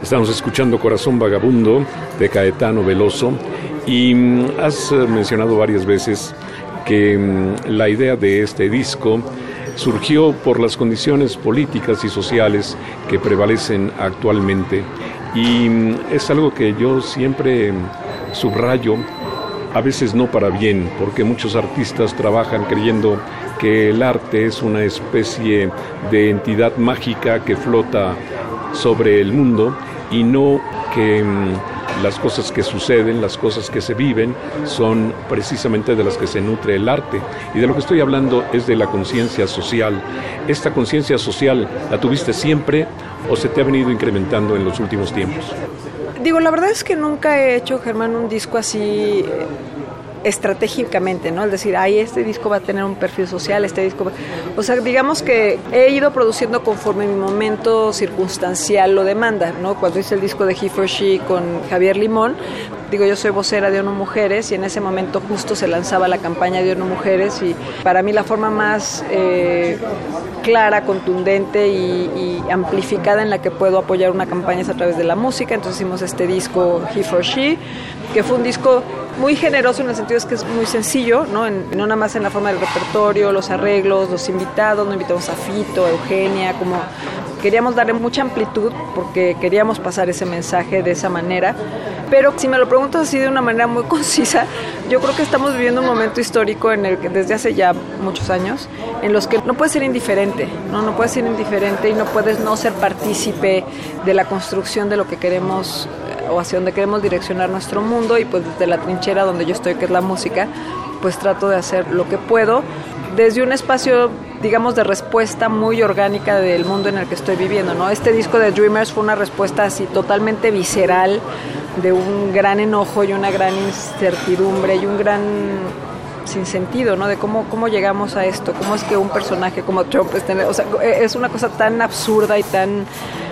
Estamos escuchando Corazón Vagabundo de Caetano Veloso y mm, has eh, mencionado varias veces que mm, la idea de este disco surgió por las condiciones políticas y sociales que prevalecen actualmente. Y mm, es algo que yo siempre subrayo a veces no para bien, porque muchos artistas trabajan creyendo que el arte es una especie de entidad mágica que flota sobre el mundo y no que mm, las cosas que suceden, las cosas que se viven, son precisamente de las que se nutre el arte. Y de lo que estoy hablando es de la conciencia social. ¿Esta conciencia social la tuviste siempre o se te ha venido incrementando en los últimos tiempos? Digo, la verdad es que nunca he hecho, Germán, un disco así estratégicamente, ¿no? Es decir, ay, este disco va a tener un perfil social, este disco va... O sea, digamos que he ido produciendo conforme mi momento circunstancial lo demanda, ¿no? Cuando hice el disco de He for She con Javier Limón, digo, yo soy vocera de ONU Mujeres y en ese momento justo se lanzaba la campaña de ONU Mujeres y para mí la forma más eh, clara, contundente y, amplificada en la que puedo apoyar una campaña es a través de la música, entonces hicimos este disco He for She, que fue un disco muy generoso en el sentido es que es muy sencillo, ¿no? No nada más en la forma del repertorio, los arreglos, los invitados, no invitamos a Fito, a Eugenia, como queríamos darle mucha amplitud porque queríamos pasar ese mensaje de esa manera. Pero si me lo preguntas así de una manera muy concisa, yo creo que estamos viviendo un momento histórico en el que desde hace ya muchos años, en los que no puedes ser indiferente, ¿no? No puedes ser indiferente y no puedes no ser partícipe de la construcción de lo que queremos eh, o hacia donde queremos direccionar nuestro mundo y pues desde la trinchera donde yo estoy, que es la música, pues trato de hacer lo que puedo desde un espacio, digamos, de respuesta muy orgánica del mundo en el que estoy viviendo, ¿no? Este disco de Dreamers fue una respuesta así totalmente visceral de un gran enojo y una gran incertidumbre y un gran sinsentido, ¿no? De cómo, cómo llegamos a esto, cómo es que un personaje como Trump es, tener- o sea, es una cosa tan absurda y tan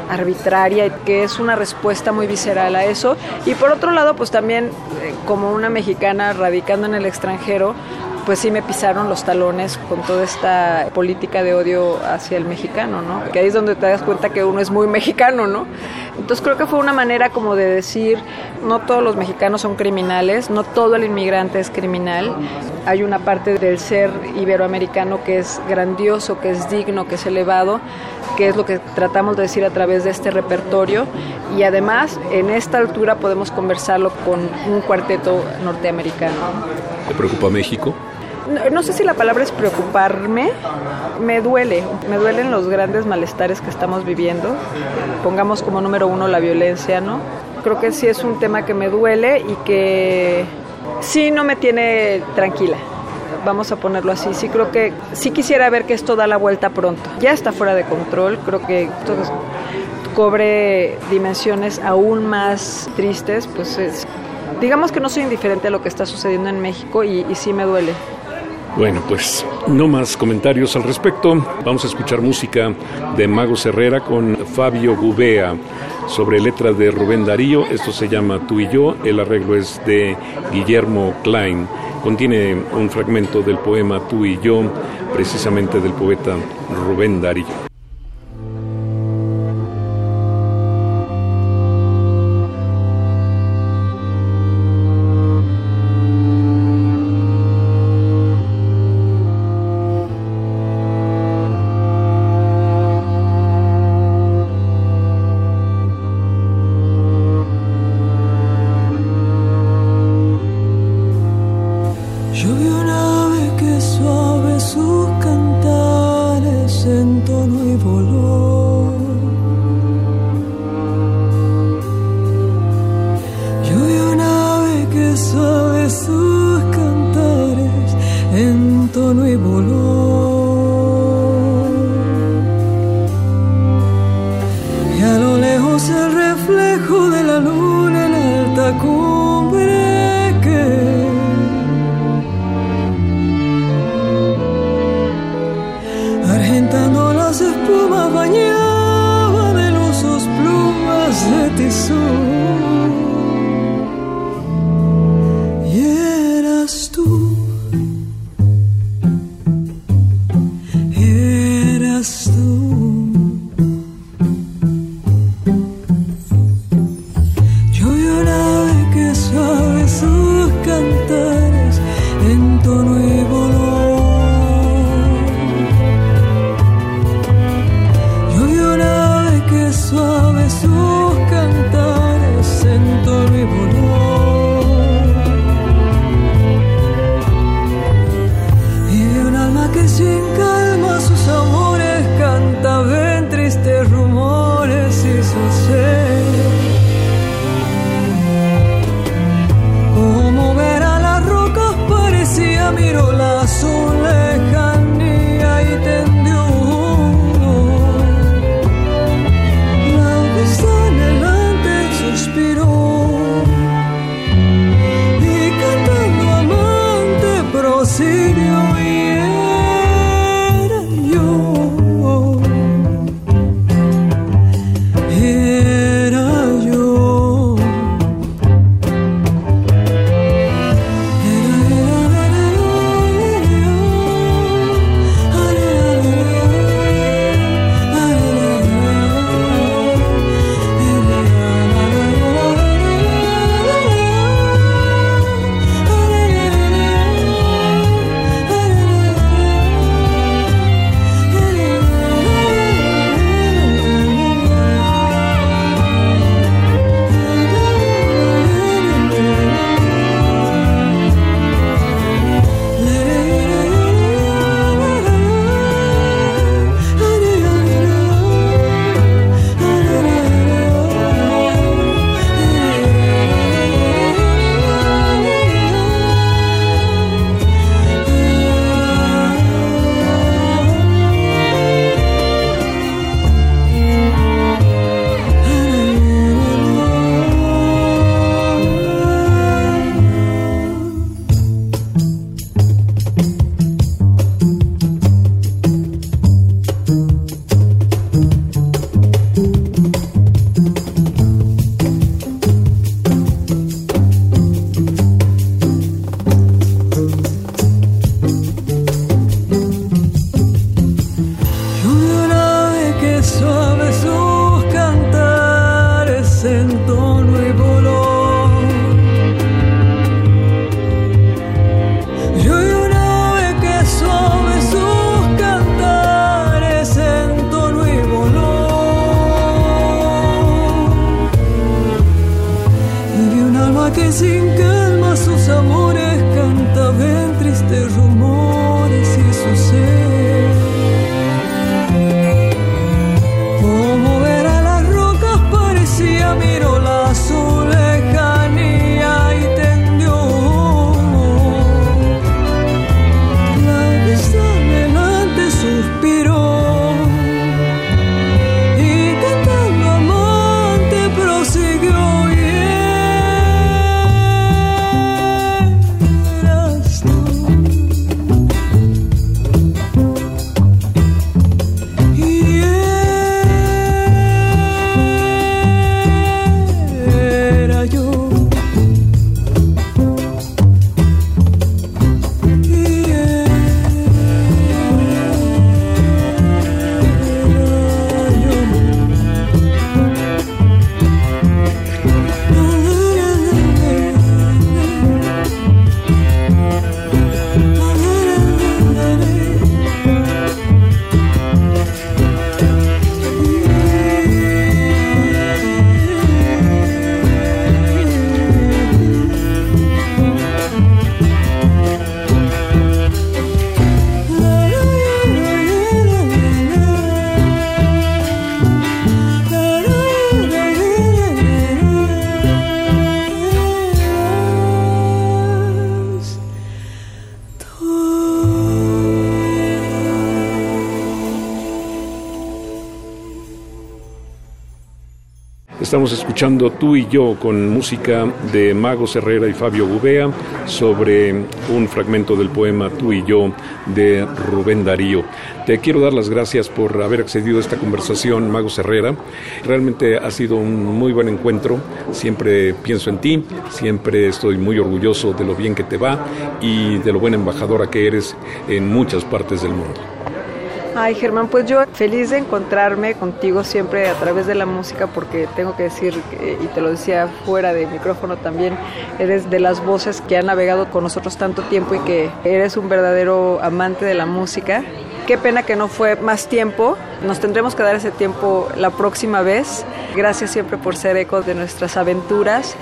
arbitraria y que es una respuesta muy visceral a eso. Y por otro lado, pues también eh, como una mexicana radicando en el extranjero, pues sí me pisaron los talones con toda esta política de odio hacia el mexicano, ¿no? Que ahí es donde te das cuenta que uno es muy mexicano, ¿no? Entonces creo que fue una manera como de decir, no todos los mexicanos son criminales, no todo el inmigrante es criminal. Hay una parte del ser iberoamericano que es grandioso, que es digno, que es elevado, que es lo que tratamos de decir a través de este repertorio. Y además, en esta altura podemos conversarlo con un cuarteto norteamericano. ¿Te preocupa México? No, sé si la palabra es preocuparme, me duele, me duelen los grandes malestares que estamos viviendo. Pongamos como número uno la violencia, ¿no? Creo que sí es un tema que me duele y que sí no me tiene tranquila. Vamos a ponerlo así. Sí creo que sí quisiera ver que esto da la vuelta pronto. Ya está fuera de control. Creo que esto es- cobre dimensiones aún más tristes. Pues es, digamos que no soy indiferente a lo que está sucediendo en México y sí me duele. Bueno, pues no más comentarios al respecto. Vamos a escuchar música de Mago Herrera con Fabio Gubea sobre letra de Rubén Darío. Esto se llama Tú y yo. El arreglo es de Guillermo Klein. Contiene un fragmento del poema Tú y yo, precisamente del poeta Rubén Darío. Estamos escuchando tú y yo con música de Mago Herrera y Fabio Gubea sobre un fragmento del poema Tú y yo de Rubén Darío. Te quiero dar las gracias por haber accedido a esta conversación, Mago Herrera. Realmente ha sido un muy buen encuentro. Siempre pienso en ti, siempre estoy muy orgulloso de lo bien que te va y de lo buena embajadora que eres en muchas partes del mundo. Ay, Germán, pues yo feliz de encontrarme contigo siempre a través de la música, porque tengo que decir, y te lo decía fuera de micrófono también, eres de las voces que han navegado con nosotros tanto tiempo y que eres un verdadero amante de la música. Qué pena que no fue más tiempo. Nos tendremos que dar ese tiempo la próxima vez. Gracias siempre por ser eco de nuestras aventuras.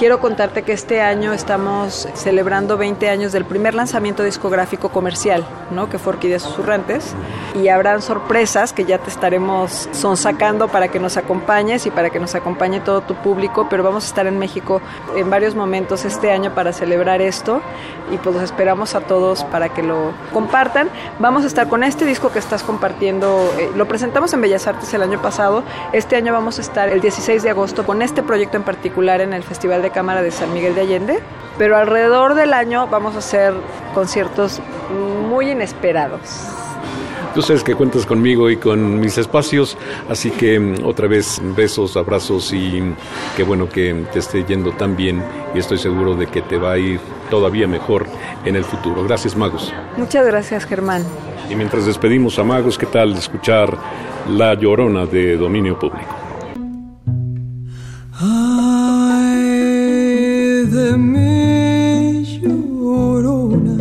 Quiero contarte que este año estamos celebrando 20 años del primer lanzamiento discográfico comercial, ¿no? que fue Orquídeas Susurrantes. Y habrán sorpresas que ya te estaremos sonsacando para que nos acompañes y para que nos acompañe todo tu público. Pero vamos a estar en México en varios momentos este año para celebrar esto. Y pues los esperamos a todos para que lo compartan. Vamos a estar con este disco que estás compartiendo. Lo presentamos en Bellas Artes el año pasado. Este año vamos a estar el 16 de agosto con este proyecto en particular en el Festival de Cámara de San Miguel de Allende, pero alrededor del año vamos a hacer conciertos muy inesperados. Tú sabes que cuentas conmigo y con mis espacios, así que mm, otra vez besos, abrazos y qué bueno que te esté yendo tan bien y estoy seguro de que te va a ir todavía mejor en el futuro. Gracias, Magos. Muchas gracias, Germán. Y mientras despedimos a Magos, ¿qué tal escuchar La Llorona de dominio público? de mi llorona,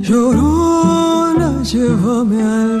llorona, llévame al